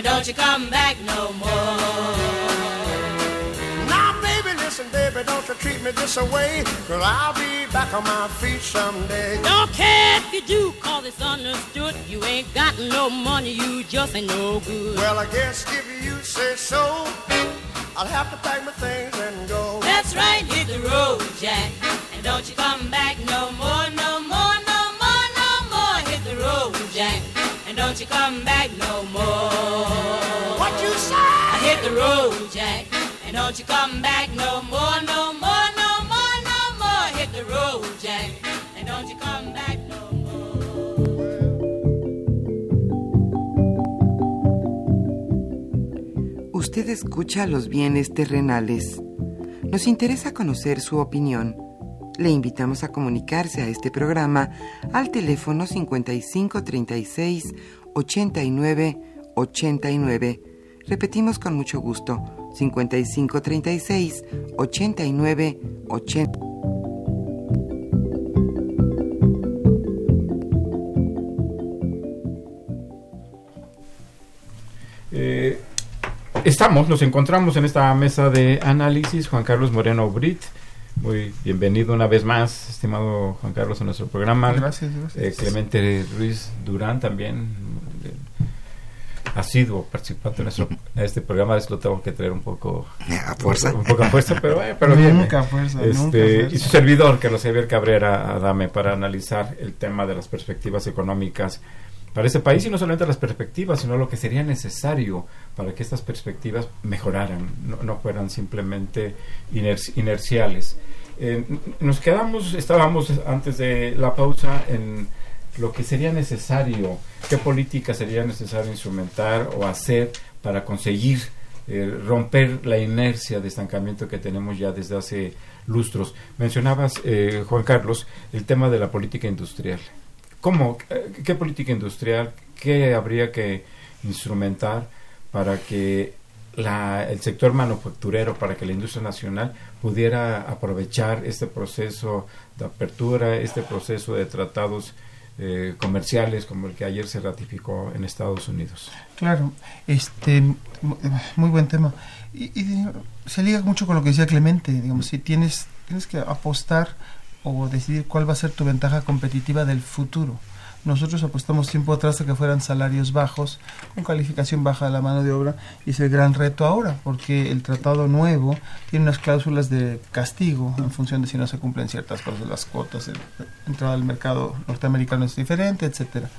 Speaker 7: And don't you come back no more.
Speaker 3: Now, baby, listen, baby, don't you treat me this away. Cause I'll be back on my feet someday.
Speaker 7: Don't care if you do, cause it's understood. You ain't got no money, you just ain't no good.
Speaker 3: Well, I guess if you say so, I'll have to pack my things and go.
Speaker 7: That's right, hit the road, Jack. And don't you come back no more, no more, don't you come back no more.
Speaker 3: What you say.
Speaker 7: Hit the road, Jack, and don't you come back no more, no more, no more, no more. Hit the road, Jack, and don't you come back no more.
Speaker 1: Usted escucha los bienes terrenales. Nos interesa conocer su opinión. Le invitamos a comunicarse a este programa al teléfono 5536 89 89. Repetimos con mucho gusto, 5536 89 80.
Speaker 4: Eh, estamos, nos encontramos en esta mesa de análisis, Juan Carlos Moreno Brit. Muy bienvenido una vez más, estimado Juan Carlos, a nuestro programa.
Speaker 6: Gracias, gracias.
Speaker 4: Eh, Clemente Ruiz Durán también, asiduo participante en nuestro, en este programa, es lo tengo que traer un poco
Speaker 5: A fuerza.
Speaker 4: un poco a fuerza, pero, eh, pero bien.
Speaker 6: Nunca a fuerza,
Speaker 4: Este,
Speaker 6: nunca a fuerza.
Speaker 4: Y su servidor, Carlos Javier Cabrera Adame, para analizar el tema de las perspectivas económicas para ese país y no solamente las perspectivas, sino lo que sería necesario para que estas perspectivas mejoraran, no, no fueran simplemente iner- inerciales. Eh, nos quedamos, estábamos antes de la pausa en lo que sería necesario, qué política sería necesario instrumentar o hacer para conseguir eh, romper la inercia de estancamiento que tenemos ya desde hace lustros. Mencionabas, eh, Juan Carlos, el tema de la política industrial. ¿Cómo? Eh, ¿Qué política industrial? ¿Qué habría que instrumentar para que la- el sector manufacturero, para que la industria nacional pudiera aprovechar este proceso de apertura, este proceso de tratados eh, comerciales como el que ayer se ratificó en Estados Unidos?
Speaker 6: Claro, este, mu- muy buen tema. Y, y se liga mucho con lo que decía Clemente, digamos, si tienes, tienes que apostar o decidir cuál va a ser tu ventaja competitiva del futuro. Nosotros apostamos tiempo atrás a que fueran salarios bajos, con calificación baja de la mano de obra, y es el gran reto ahora, porque el tratado nuevo tiene unas cláusulas de castigo en función de si no se cumplen ciertas cosas, las cuotas, la entrada al mercado norteamericano es diferente, etcétera.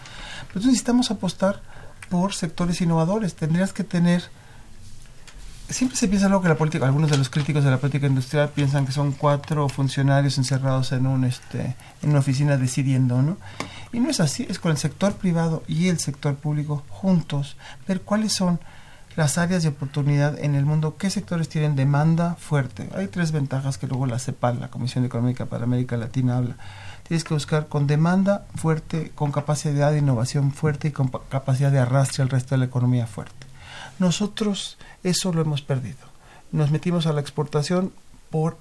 Speaker 6: Pero necesitamos apostar por sectores innovadores. Tendrías que tener siempre se piensa luego que la política, algunos de los críticos de la política industrial piensan que son cuatro funcionarios encerrados en un este en una oficina decidiendo, ¿no? Y no es así, es con el sector privado y el sector público juntos ver cuáles son las áreas de oportunidad en el mundo, qué sectores tienen demanda fuerte. Hay tres ventajas que luego la CEPAL, la Comisión Económica para América Latina, habla. Tienes que buscar con demanda fuerte, con capacidad de innovación fuerte y con pa- capacidad de arrastre al resto de la economía fuerte. Nosotros eso lo hemos perdido. Nos metimos a la exportación por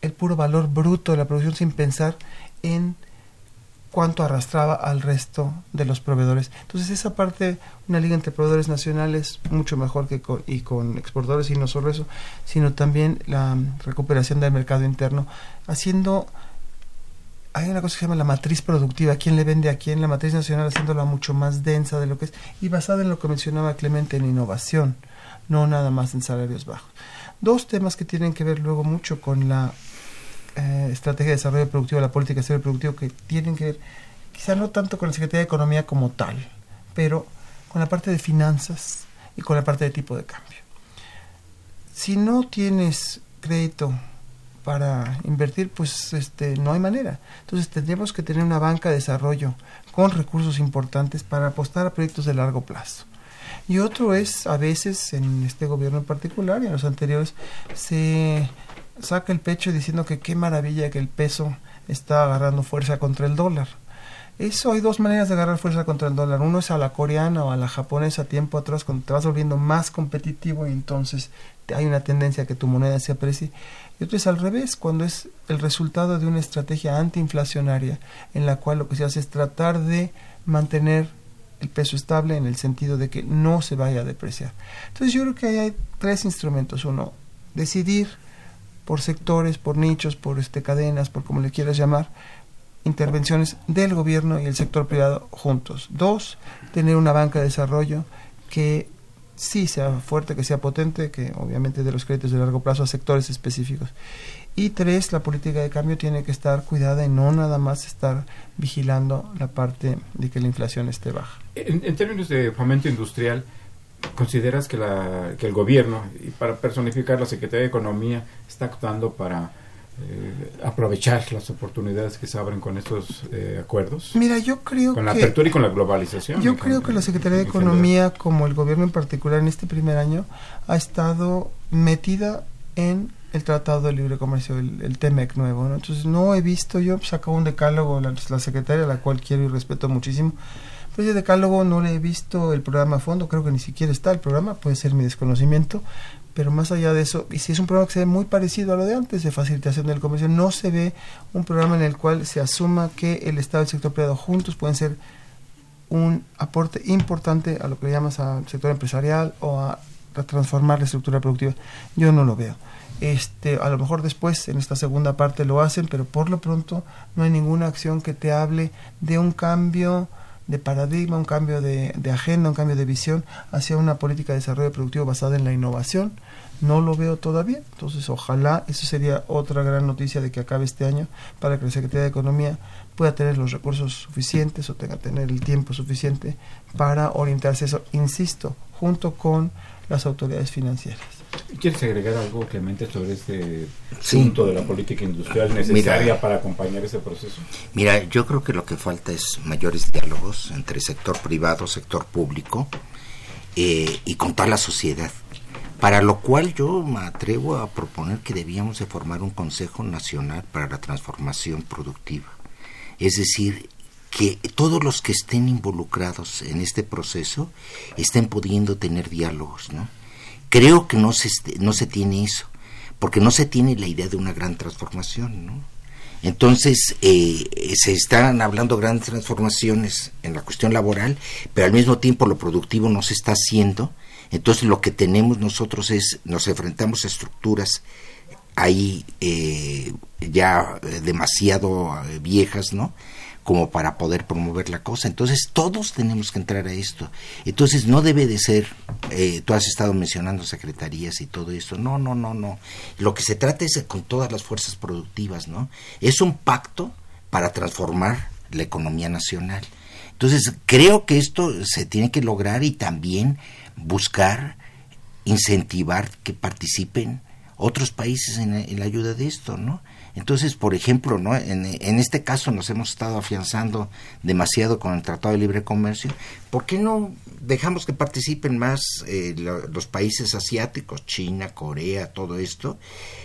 Speaker 6: el puro valor bruto de la producción sin pensar en cuánto arrastraba al resto de los proveedores. Entonces esa parte, una liga entre proveedores nacionales mucho mejor que con, y con exportadores y no solo eso, sino también la recuperación del mercado interno, haciendo hay una cosa que se llama la matriz productiva, quién le vende a quién, la matriz nacional haciéndola mucho más densa de lo que es y basada en lo que mencionaba Clemente en innovación, no nada más en salarios bajos. Dos temas que tienen que ver luego mucho con la eh, estrategia de desarrollo productivo, la política de desarrollo productivo, que tienen que ver quizá no tanto con la Secretaría de Economía como tal, pero con la parte de finanzas y con la parte de tipo de cambio. Si no tienes crédito para invertir, pues este no hay manera. Entonces tendríamos que tener una banca de desarrollo con recursos importantes para apostar a proyectos de largo plazo. Y otro es, a veces, en este gobierno en particular y en los anteriores, se saca el pecho diciendo que qué maravilla que el peso está agarrando fuerza contra el dólar. Eso hay dos maneras de agarrar fuerza contra el dólar. Uno es a la coreana o a la japonesa tiempo atrás, cuando te vas volviendo más competitivo y entonces hay una tendencia a que tu moneda se aprecie. Y otro es al revés, cuando es el resultado de una estrategia antiinflacionaria en la cual lo que se hace es tratar de mantener el peso estable en el sentido de que no se vaya a depreciar. Entonces yo creo que ahí hay tres instrumentos. Uno, decidir por sectores, por nichos, por este cadenas, por como le quieras llamar, intervenciones del gobierno y el sector privado juntos. Dos, tener una banca de desarrollo que sí sea fuerte, que sea potente, que obviamente de los créditos de largo plazo a sectores específicos. Y tres, la política de cambio tiene que estar cuidada y no nada más estar vigilando la parte de que la inflación esté baja.
Speaker 4: En, en términos de fomento industrial, ¿consideras que, la, que el gobierno, y para personificar la Secretaría de Economía, está actuando para eh, aprovechar las oportunidades que se abren con estos eh, acuerdos?
Speaker 6: Mira, yo creo
Speaker 4: Con la
Speaker 6: que...
Speaker 4: apertura y con la globalización.
Speaker 6: Yo creo que la Secretaría de. Economía, como el gobierno en particular en este primer año, ha estado metida en el Tratado de Libre Comercio, el, el TEMEC nuevo. ¿no? Entonces no he visto, yo sacó un decálogo, la, la secretaria, a la cual quiero y respeto muchísimo, pero ese decálogo no le he visto el programa a fondo, creo que ni siquiera está el programa, puede ser mi desconocimiento, pero más allá de eso, y si es un programa que se ve muy parecido a lo de antes, de facilitación del comercio, no se ve un programa en el cual se asuma que el Estado y el sector privado juntos pueden ser un aporte importante a lo que le llamas al sector empresarial o a, a transformar la estructura productiva. Yo no lo veo. Este, a lo mejor después en esta segunda parte lo hacen, pero por lo pronto no hay ninguna acción que te hable de un cambio de paradigma, un cambio de, de agenda, un cambio de visión hacia una política de desarrollo productivo basada en la innovación. No lo veo todavía, entonces ojalá eso sería otra gran noticia de que acabe este año para que la Secretaría de Economía pueda tener los recursos suficientes o tenga tener el tiempo suficiente para orientarse eso, insisto, junto con las autoridades financieras.
Speaker 4: ¿Quieres agregar algo, Clemente, sobre este
Speaker 5: Sí.
Speaker 4: punto de la política industrial necesaria para acompañar ese proceso?
Speaker 5: Mira, yo creo que lo que falta es mayores diálogos entre sector privado, sector público eh, y con toda la sociedad. Para lo cual yo me atrevo a proponer que debíamos de formar un Consejo Nacional para la Transformación Productiva. Es decir, que todos los que estén involucrados en este proceso estén pudiendo tener diálogos, ¿no? Creo que no se, no se tiene eso, porque no se tiene la idea de una gran transformación, ¿no? Entonces, eh, se están hablando grandes transformaciones en la cuestión laboral, pero al mismo tiempo lo productivo no se está haciendo. Entonces, lo que tenemos nosotros es, nos enfrentamos a estructuras ahí eh, ya demasiado eh, viejas, ¿no? Como para poder promover la cosa. Entonces, todos tenemos que entrar a esto. Entonces, no debe de ser, eh, tú has estado mencionando secretarías y todo esto. No, no, no, no. Lo que se trata es con todas las fuerzas productivas, ¿no? Es un pacto para transformar la economía nacional. Entonces, creo que esto se tiene que lograr y también buscar incentivar que participen otros países en, en la ayuda de esto, ¿no? Entonces, por ejemplo, ¿no? En, este caso nos hemos estado afianzando demasiado con el Tratado de Libre Comercio. ¿Por qué no dejamos que participen más eh, lo, los países asiáticos, China, Corea, todo esto,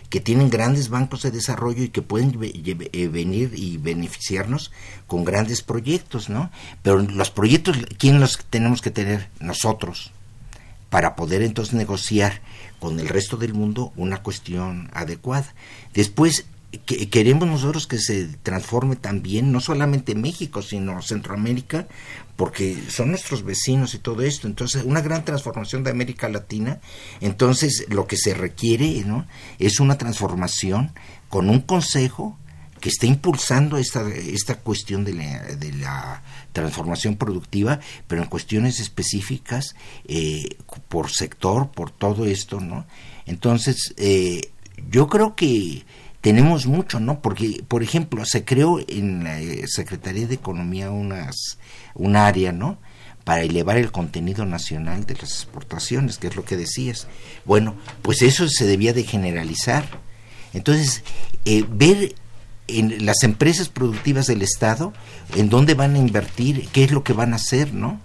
Speaker 5: que tienen grandes bancos de desarrollo y que pueden eh, venir y beneficiarnos con grandes proyectos, ¿no? Pero los proyectos, ¿quién los tenemos que tener? Nosotros para poder entonces negociar con el resto del mundo una cuestión adecuada. Después, que, queremos nosotros que se transforme también, no solamente México, sino Centroamérica, porque son nuestros vecinos y todo esto. Entonces, una gran transformación de América Latina. Entonces, lo que se requiere ¿no? es una transformación con un consejo que esté impulsando esta, esta cuestión de la, de la transformación productiva, pero en cuestiones específicas, eh, por sector, por todo esto, ¿no? Entonces, eh, yo creo que tenemos mucho, ¿no? Porque, por ejemplo, se creó en la Secretaría de Economía unas, un área, ¿no? para elevar el contenido nacional de las exportaciones, que es lo que decías. Bueno, pues eso se debía de generalizar. Entonces, eh, ver en las empresas productivas del Estado, en dónde van a invertir, qué es lo que van a hacer, ¿no?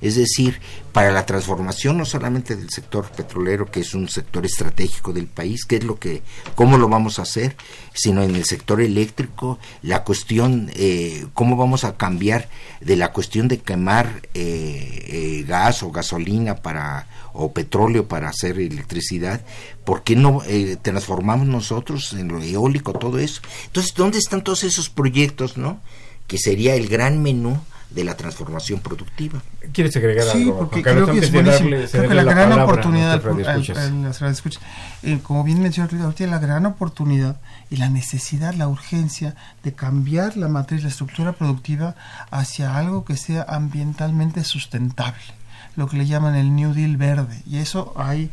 Speaker 5: Es decir, para la transformación no solamente del sector petrolero, que es un sector estratégico del país, qué es lo que, cómo lo vamos a hacer, sino en el sector eléctrico, la cuestión, eh, cómo vamos a cambiar de la cuestión de quemar eh, eh, gas o gasolina para o petróleo para hacer electricidad, ¿por qué no eh, transformamos nosotros en lo eólico, todo eso? Entonces, ¿dónde están todos esos proyectos, no? Que sería el gran menú de la transformación productiva.
Speaker 4: ¿Quieres agregar
Speaker 6: sí,
Speaker 4: algo?
Speaker 6: porque
Speaker 4: Carlos,
Speaker 6: creo que es buenísimo.
Speaker 4: darle-
Speaker 6: creo que la,
Speaker 4: la
Speaker 6: gran oportunidad, al- al- las eh, como bien mencionó ahorita, la gran oportunidad y la necesidad, la urgencia de cambiar la matriz, la estructura productiva hacia algo que sea ambientalmente sustentable, lo que le llaman el New Deal verde. Y eso hay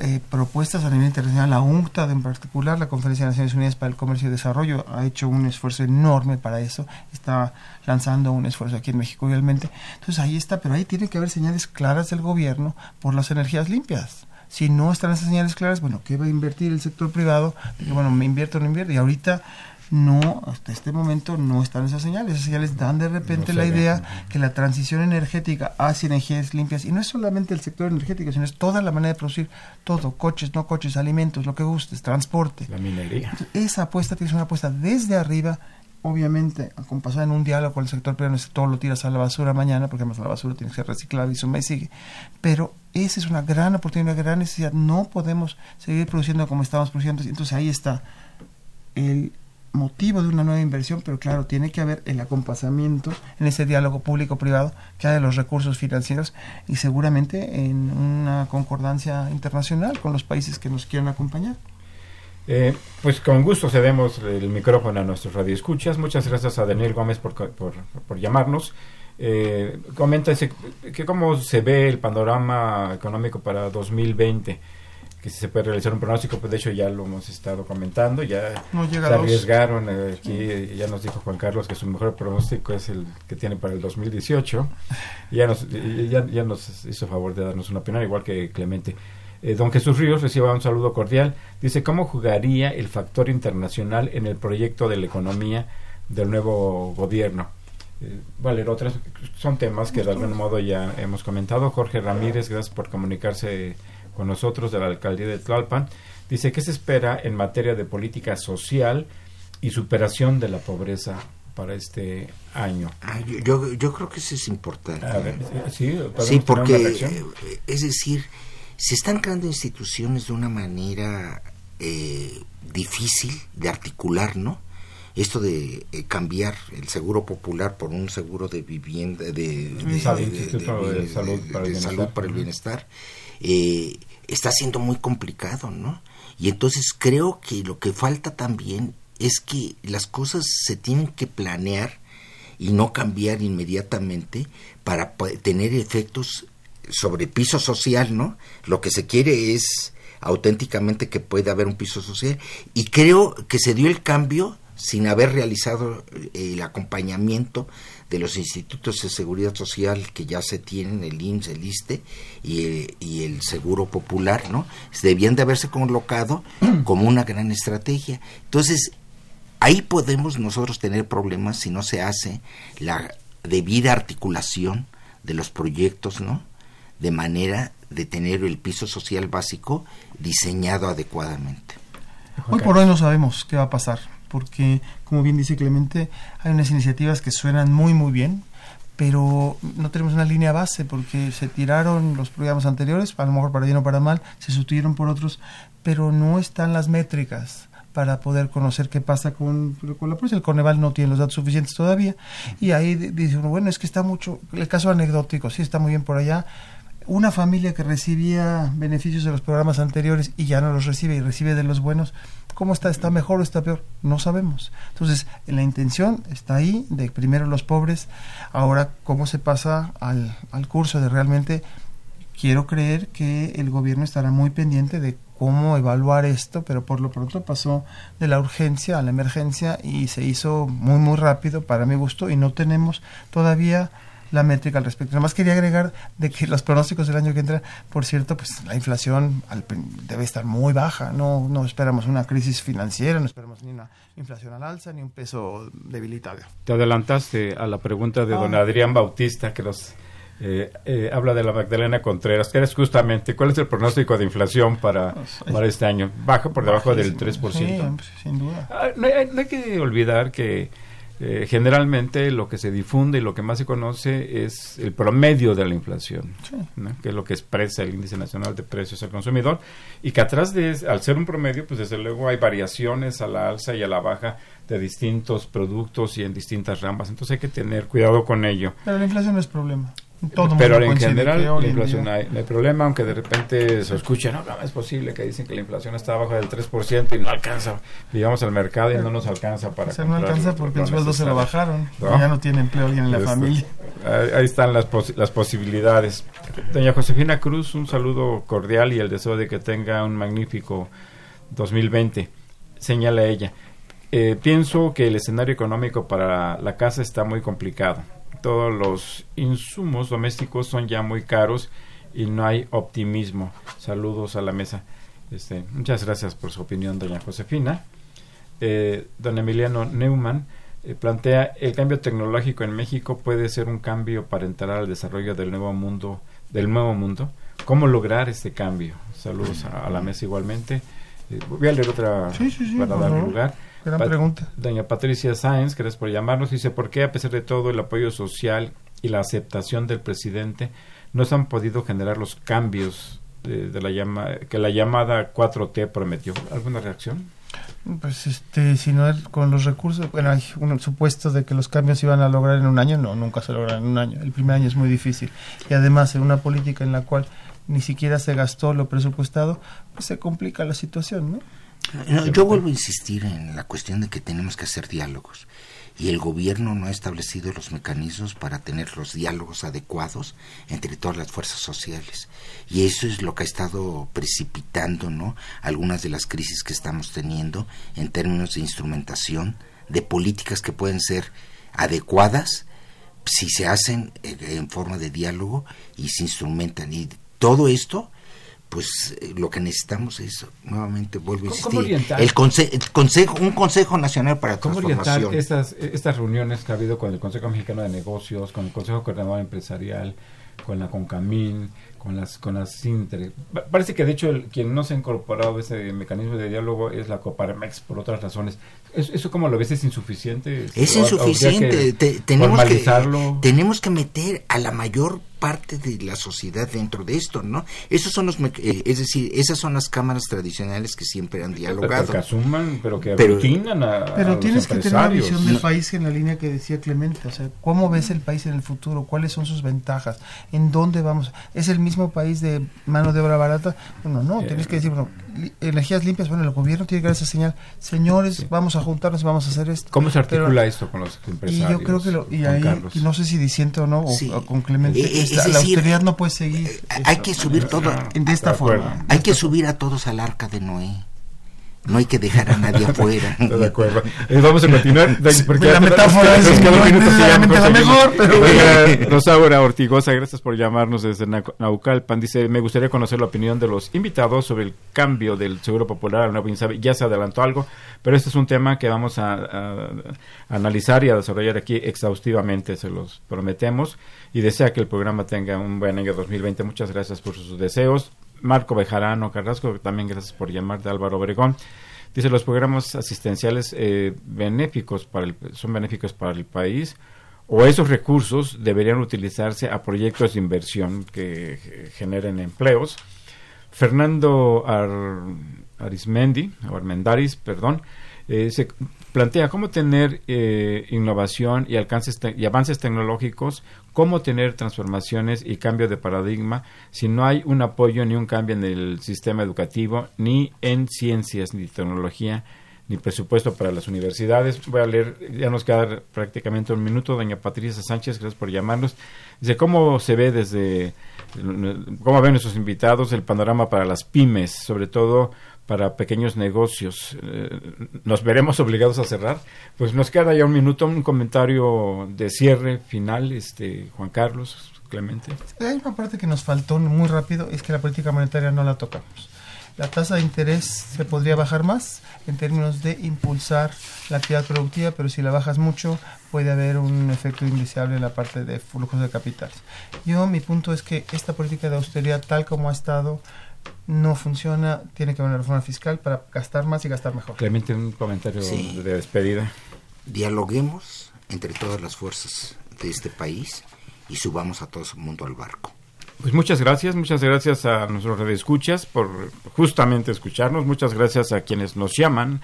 Speaker 6: eh, propuestas a nivel internacional. La UNCTAD en particular, la Conferencia de Naciones Unidas para el Comercio y Desarrollo, ha hecho un esfuerzo enorme para eso. Está lanzando un esfuerzo aquí en México igualmente. Entonces ahí está, pero ahí tiene que haber señales claras del gobierno por las energías limpias. Si no están esas señales claras, bueno, ¿qué va a invertir el sector privado? Bueno, me invierto o no invierto. Y ahorita no, hasta este momento no están esas señales. Esas señales dan de repente
Speaker 4: No
Speaker 6: la
Speaker 4: ven.
Speaker 6: idea que la transición energética hacia energías limpias, y no es solamente el sector energético, sino es toda la manera de producir todo, coches, no coches, alimentos, lo que gustes, transporte.
Speaker 4: La minería.
Speaker 6: Esa apuesta tiene que ser una apuesta desde arriba, obviamente, acompasada en un diálogo con el sector privado, no es que todo lo tiras a la basura mañana, porque además la basura tiene que ser reciclada y suma y sigue. Pero esa es una gran oportunidad, una gran necesidad. No podemos seguir produciendo como estamos produciendo. Entonces ahí está el motivo de una nueva inversión, pero claro, tiene que haber el acompasamiento en ese diálogo público-privado que de los recursos financieros y seguramente en una concordancia internacional con los países que nos quieran acompañar.
Speaker 4: Eh, pues con gusto cedemos el micrófono a nuestros radioescuchas. Muchas gracias a Daniel Gómez por, por, por llamarnos. Eh, comenta ese- que cómo se ve el panorama económico para 2020, que si se puede realizar un pronóstico, pues de hecho ya lo hemos estado comentando, ya
Speaker 6: No
Speaker 4: se arriesgaron eh, aquí, eh, ya nos dijo Juan Carlos que su mejor pronóstico es el que tiene para el 2018, y ya nos, y ya, ya nos hizo favor de darnos una opinión, igual que Clemente. Eh, don Jesús Ríos reciba un saludo cordial. Dice, ¿cómo jugaría el factor internacional en el proyecto de la economía del nuevo gobierno? Eh, Valer, otras son temas que de algún modo ya hemos comentado. Jorge Ramírez, gracias por comunicarse con nosotros de la alcaldía de Tlalpan. Dice, ¿qué se espera en materia de política social y superación de la pobreza para este año?
Speaker 5: Ah, yo, yo, yo creo que eso es importante.
Speaker 4: A ver, sí, ¿podemos
Speaker 5: Sí,
Speaker 4: tener
Speaker 5: porque, eh, es decir, se están creando instituciones de una manera eh, difícil de articular, ¿no? Esto de eh, cambiar el seguro popular por un seguro de vivienda, de, de-
Speaker 4: Salud,
Speaker 5: de- de-
Speaker 4: para el Bienestar.
Speaker 5: Eh, está siendo muy complicado, ¿no? Y entonces creo que lo que falta también es que las cosas se tienen que planear y no cambiar inmediatamente para tener efectos sobre piso social, ¿no? Lo que se quiere es auténticamente que pueda haber un piso social y creo que se dio el cambio sin haber realizado eh, el acompañamiento de los institutos de seguridad social que ya se tienen, el IMSS, el ISTE y, eh, y el Seguro Popular, ¿no? Debían de haberse colocado como una gran estrategia. Entonces, ahí podemos nosotros tener problemas si no se hace la debida articulación de los proyectos, ¿no? De manera de tener el piso social básico diseñado adecuadamente.
Speaker 6: Hoy por hoy no sabemos qué va a pasar, porque, como bien dice Clemente, hay unas iniciativas que suenan muy, muy bien, pero no tenemos una línea base, porque se tiraron los programas anteriores, a lo mejor para bien o para mal, se sustituyeron por otros, pero no están las métricas para poder conocer qué pasa con, con la pobreza. El Coneval no tiene los datos suficientes todavía, y ahí di- dice uno, bueno, es que está mucho, el caso anecdótico, sí está muy bien por allá, una familia que recibía beneficios de los programas anteriores y ya no los recibe y recibe de los buenos, ¿cómo está? ¿Está mejor o está peor? No sabemos. Entonces, la intención está ahí de primero los pobres, ahora cómo se pasa al, al curso de realmente, quiero creer que el gobierno estará muy pendiente de cómo evaluar esto, pero por lo pronto pasó de la urgencia a la emergencia y se hizo muy, muy rápido para mi gusto y no tenemos todavía la métrica al respecto. Nada más quería agregar de que los pronósticos del año que entra, por cierto, pues la inflación al debe estar muy baja. No, no esperamos una crisis financiera, no esperamos ni una inflación al alza, ni un peso debilitado.
Speaker 4: Te adelantaste a la pregunta de don
Speaker 6: Ah.
Speaker 4: Adrián Bautista, que nos eh, eh, habla de la Magdalena Contreras, que es justamente, ¿cuál es el pronóstico de inflación para, para este año? Baja por debajo del 3%.
Speaker 6: Sí, hombre, sin duda.
Speaker 4: Ah, no, hay, no hay que olvidar que eh, generalmente lo que se difunde y lo que más se conoce es el promedio de la inflación,
Speaker 6: Sí.
Speaker 4: ¿no? que es lo que expresa el índice nacional de precios al consumidor y que atrás de al ser un promedio pues desde luego hay variaciones a la alza y a la baja de distintos productos y en distintas ramas entonces hay que tener cuidado con ello
Speaker 6: Pero la inflación no es problema. Todo
Speaker 4: pero en general la inflación hay, no hay problema, aunque de repente se escucha, no, no, es posible que dicen que la inflación está abajo del 3% y no alcanza. Llegamos al mercado y no nos alcanza para
Speaker 6: O sea, no alcanza porque el sueldo se lo bajaron.
Speaker 4: ¿No?
Speaker 6: Ya no tiene empleo alguien en la
Speaker 4: Este,
Speaker 6: familia.
Speaker 4: Ahí, ahí están las, posi- las posibilidades. Doña Josefina Cruz, un saludo cordial y el deseo de que tenga un magnífico 2020. Señala ella. Eh, pienso que el escenario económico para la casa está muy complicado. Todos los insumos domésticos son ya muy caros y no hay optimismo. Saludos a la mesa. Este, muchas gracias por su opinión, doña Josefina. Eh, don Emiliano Neumann eh, plantea el cambio tecnológico en México puede ser un cambio para entrar al desarrollo del nuevo mundo del nuevo mundo cómo lograr este cambio saludos a, a la mesa igualmente Eh, voy a leer otra
Speaker 6: Sí, sí, sí,
Speaker 4: para dar lugar
Speaker 6: Gran pregunta.
Speaker 4: doña Patricia Sáenz gracias por llamarnos dice por qué a pesar de todo el apoyo social y la aceptación del presidente no se han podido generar los cambios de, de la llama que la llamada 4T prometió alguna reacción
Speaker 6: Pues este, si no con los recursos, bueno, hay un supuesto de que los cambios se iban a lograr en un año, no, nunca se logran en un año. El primer año es muy difícil. Y además, en una política en la cual ni siquiera se gastó lo presupuestado, pues se complica la situación, ¿no?
Speaker 5: No, yo vuelvo a insistir en la cuestión de que tenemos que hacer diálogos. Y el gobierno no ha establecido los mecanismos para tener los diálogos adecuados entre todas las fuerzas sociales. Y eso es lo que ha estado precipitando no algunas de las crisis que estamos teniendo en términos de instrumentación de políticas que pueden ser adecuadas si se hacen eh, en forma de diálogo y se instrumentan. Y todo esto pues eh, lo que necesitamos es nuevamente vuelvo a
Speaker 4: ¿Cómo- cómo
Speaker 5: insistir el, conse- el consejo un consejo nacional para
Speaker 4: ¿Cómo orientar estas, estas reuniones que ha habido con el Consejo Mexicano de Negocios, con el Consejo Coordinador Empresarial, con la CONCAMIN, con las con las Sintre? Parece que de hecho el, quien no se ha incorporado a ese mecanismo de diálogo es la Coparmex por otras razones. ¿Eso, eso cómo lo ves? ¿Es insuficiente?
Speaker 5: es
Speaker 4: ¿O-
Speaker 5: insuficiente
Speaker 4: habría que
Speaker 5: Te- tenemos que tenemos que meter a la mayor parte de la sociedad dentro de esto no esos son los eh, es decir esas son las cámaras tradicionales que siempre han
Speaker 4: Pero
Speaker 5: dialogado
Speaker 4: que asuman, pero que
Speaker 5: Pero-
Speaker 4: aglutinan a, a
Speaker 6: Pero
Speaker 4: los
Speaker 6: tienes que tener una visión del país en la línea que decía Clemente, o sea, ¿cómo ves el país en el futuro? ¿Cuáles son sus ventajas? ¿En dónde vamos? ¿Es el mismo país de mano de obra barata? Bueno, no,
Speaker 4: Eh.
Speaker 6: tienes que decir, bueno, energías limpias, bueno, el gobierno tiene que dar esa señal, señores, vamos a juntarnos y vamos a hacer esto.
Speaker 4: ¿Cómo se
Speaker 6: Pero-
Speaker 4: articula esto con los
Speaker 6: y
Speaker 4: empresarios?
Speaker 6: yo creo que lo, y ahí, y no sé si diciente o no, o,
Speaker 5: Sí.
Speaker 6: o con Clemente,
Speaker 5: Eh,
Speaker 6: es
Speaker 5: es
Speaker 6: la, la
Speaker 5: decir,
Speaker 6: austeridad no puede seguir
Speaker 5: Eh, hay que subir todo
Speaker 6: de esta
Speaker 4: de acuerdo.
Speaker 6: forma.
Speaker 5: hay que subir a todos al arca de Noé no hay que dejar a nadie [LAUGHS] afuera
Speaker 4: Estoy de acuerdo. Eh, vamos a continuar. porque
Speaker 6: la metáfora es necesariamente la mejor, pero
Speaker 4: Oiga, Rosaura Ortigosa, gracias por llamarnos desde Na- Naucalpan. Dice, me gustaría conocer la opinión de los invitados sobre el cambio del Seguro Popular al nuevo INSABI. Ya se adelantó algo, pero este es un tema que vamos a, a- a analizar y a desarrollar aquí exhaustivamente, se los prometemos. Y desea que el programa tenga un buen año 2020. Muchas gracias por sus deseos. Marco Bejarano Carrasco, también gracias por llamar de Álvaro Obregón. Dice, los programas asistenciales eh, benéficos para el, son benéficos para el país o esos recursos deberían utilizarse a proyectos de inversión que generen empleos. Fernando Ar- Arismendi, Armendaris, perdón, eh, se plantea cómo tener eh, innovación y, alcances y avances tecnológicos, cómo tener transformaciones y cambio de paradigma si no hay un apoyo ni un cambio en el sistema educativo, ni en ciencias, ni tecnología, ni presupuesto para las universidades. Voy a leer, ya nos queda prácticamente un minuto, doña Patricia Sánchez, gracias por llamarnos. Dice, ¿cómo se ve desde, cómo ven nuestros invitados el panorama para las pymes, sobre todo para pequeños negocios? Eh, ¿Nos veremos obligados a cerrar? Pues nos queda ya un minuto, un comentario de cierre final, este Juan Carlos, Clemente.
Speaker 6: Hay una parte que nos faltó muy rápido, es que la política monetaria no la tocamos. La tasa de interés se podría bajar más en términos de impulsar la actividad productiva, pero si la bajas mucho puede haber un efecto indeseable en la parte de flujos de capitales. Yo, mi punto es que esta política de austeridad tal como ha estado no funciona, tiene que haber una reforma fiscal para gastar más y gastar mejor.
Speaker 4: Clemente, un comentario
Speaker 5: Sí.
Speaker 4: de despedida.
Speaker 5: dialoguemos entre todas las fuerzas de este país y subamos a todo el mundo al barco
Speaker 4: Pues muchas gracias, muchas gracias a nuestros redescuchas por justamente escucharnos, muchas gracias a quienes nos llaman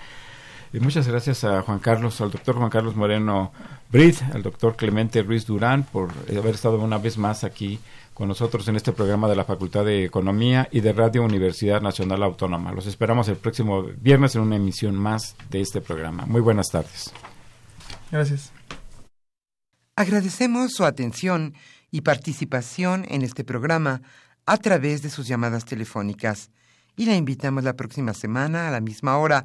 Speaker 4: y muchas gracias a Juan Carlos, al doctor Juan Carlos Moreno Brid, al doctor Clemente Ruiz Durán por haber estado una vez más aquí con nosotros en este programa de la Facultad de Economía y de Radio Universidad Nacional Autónoma. Los esperamos el próximo viernes en una emisión más de este programa. Muy buenas tardes.
Speaker 6: Gracias.
Speaker 1: Agradecemos su atención y participación en este programa a través de sus llamadas telefónicas. Y la invitamos la próxima semana a la misma hora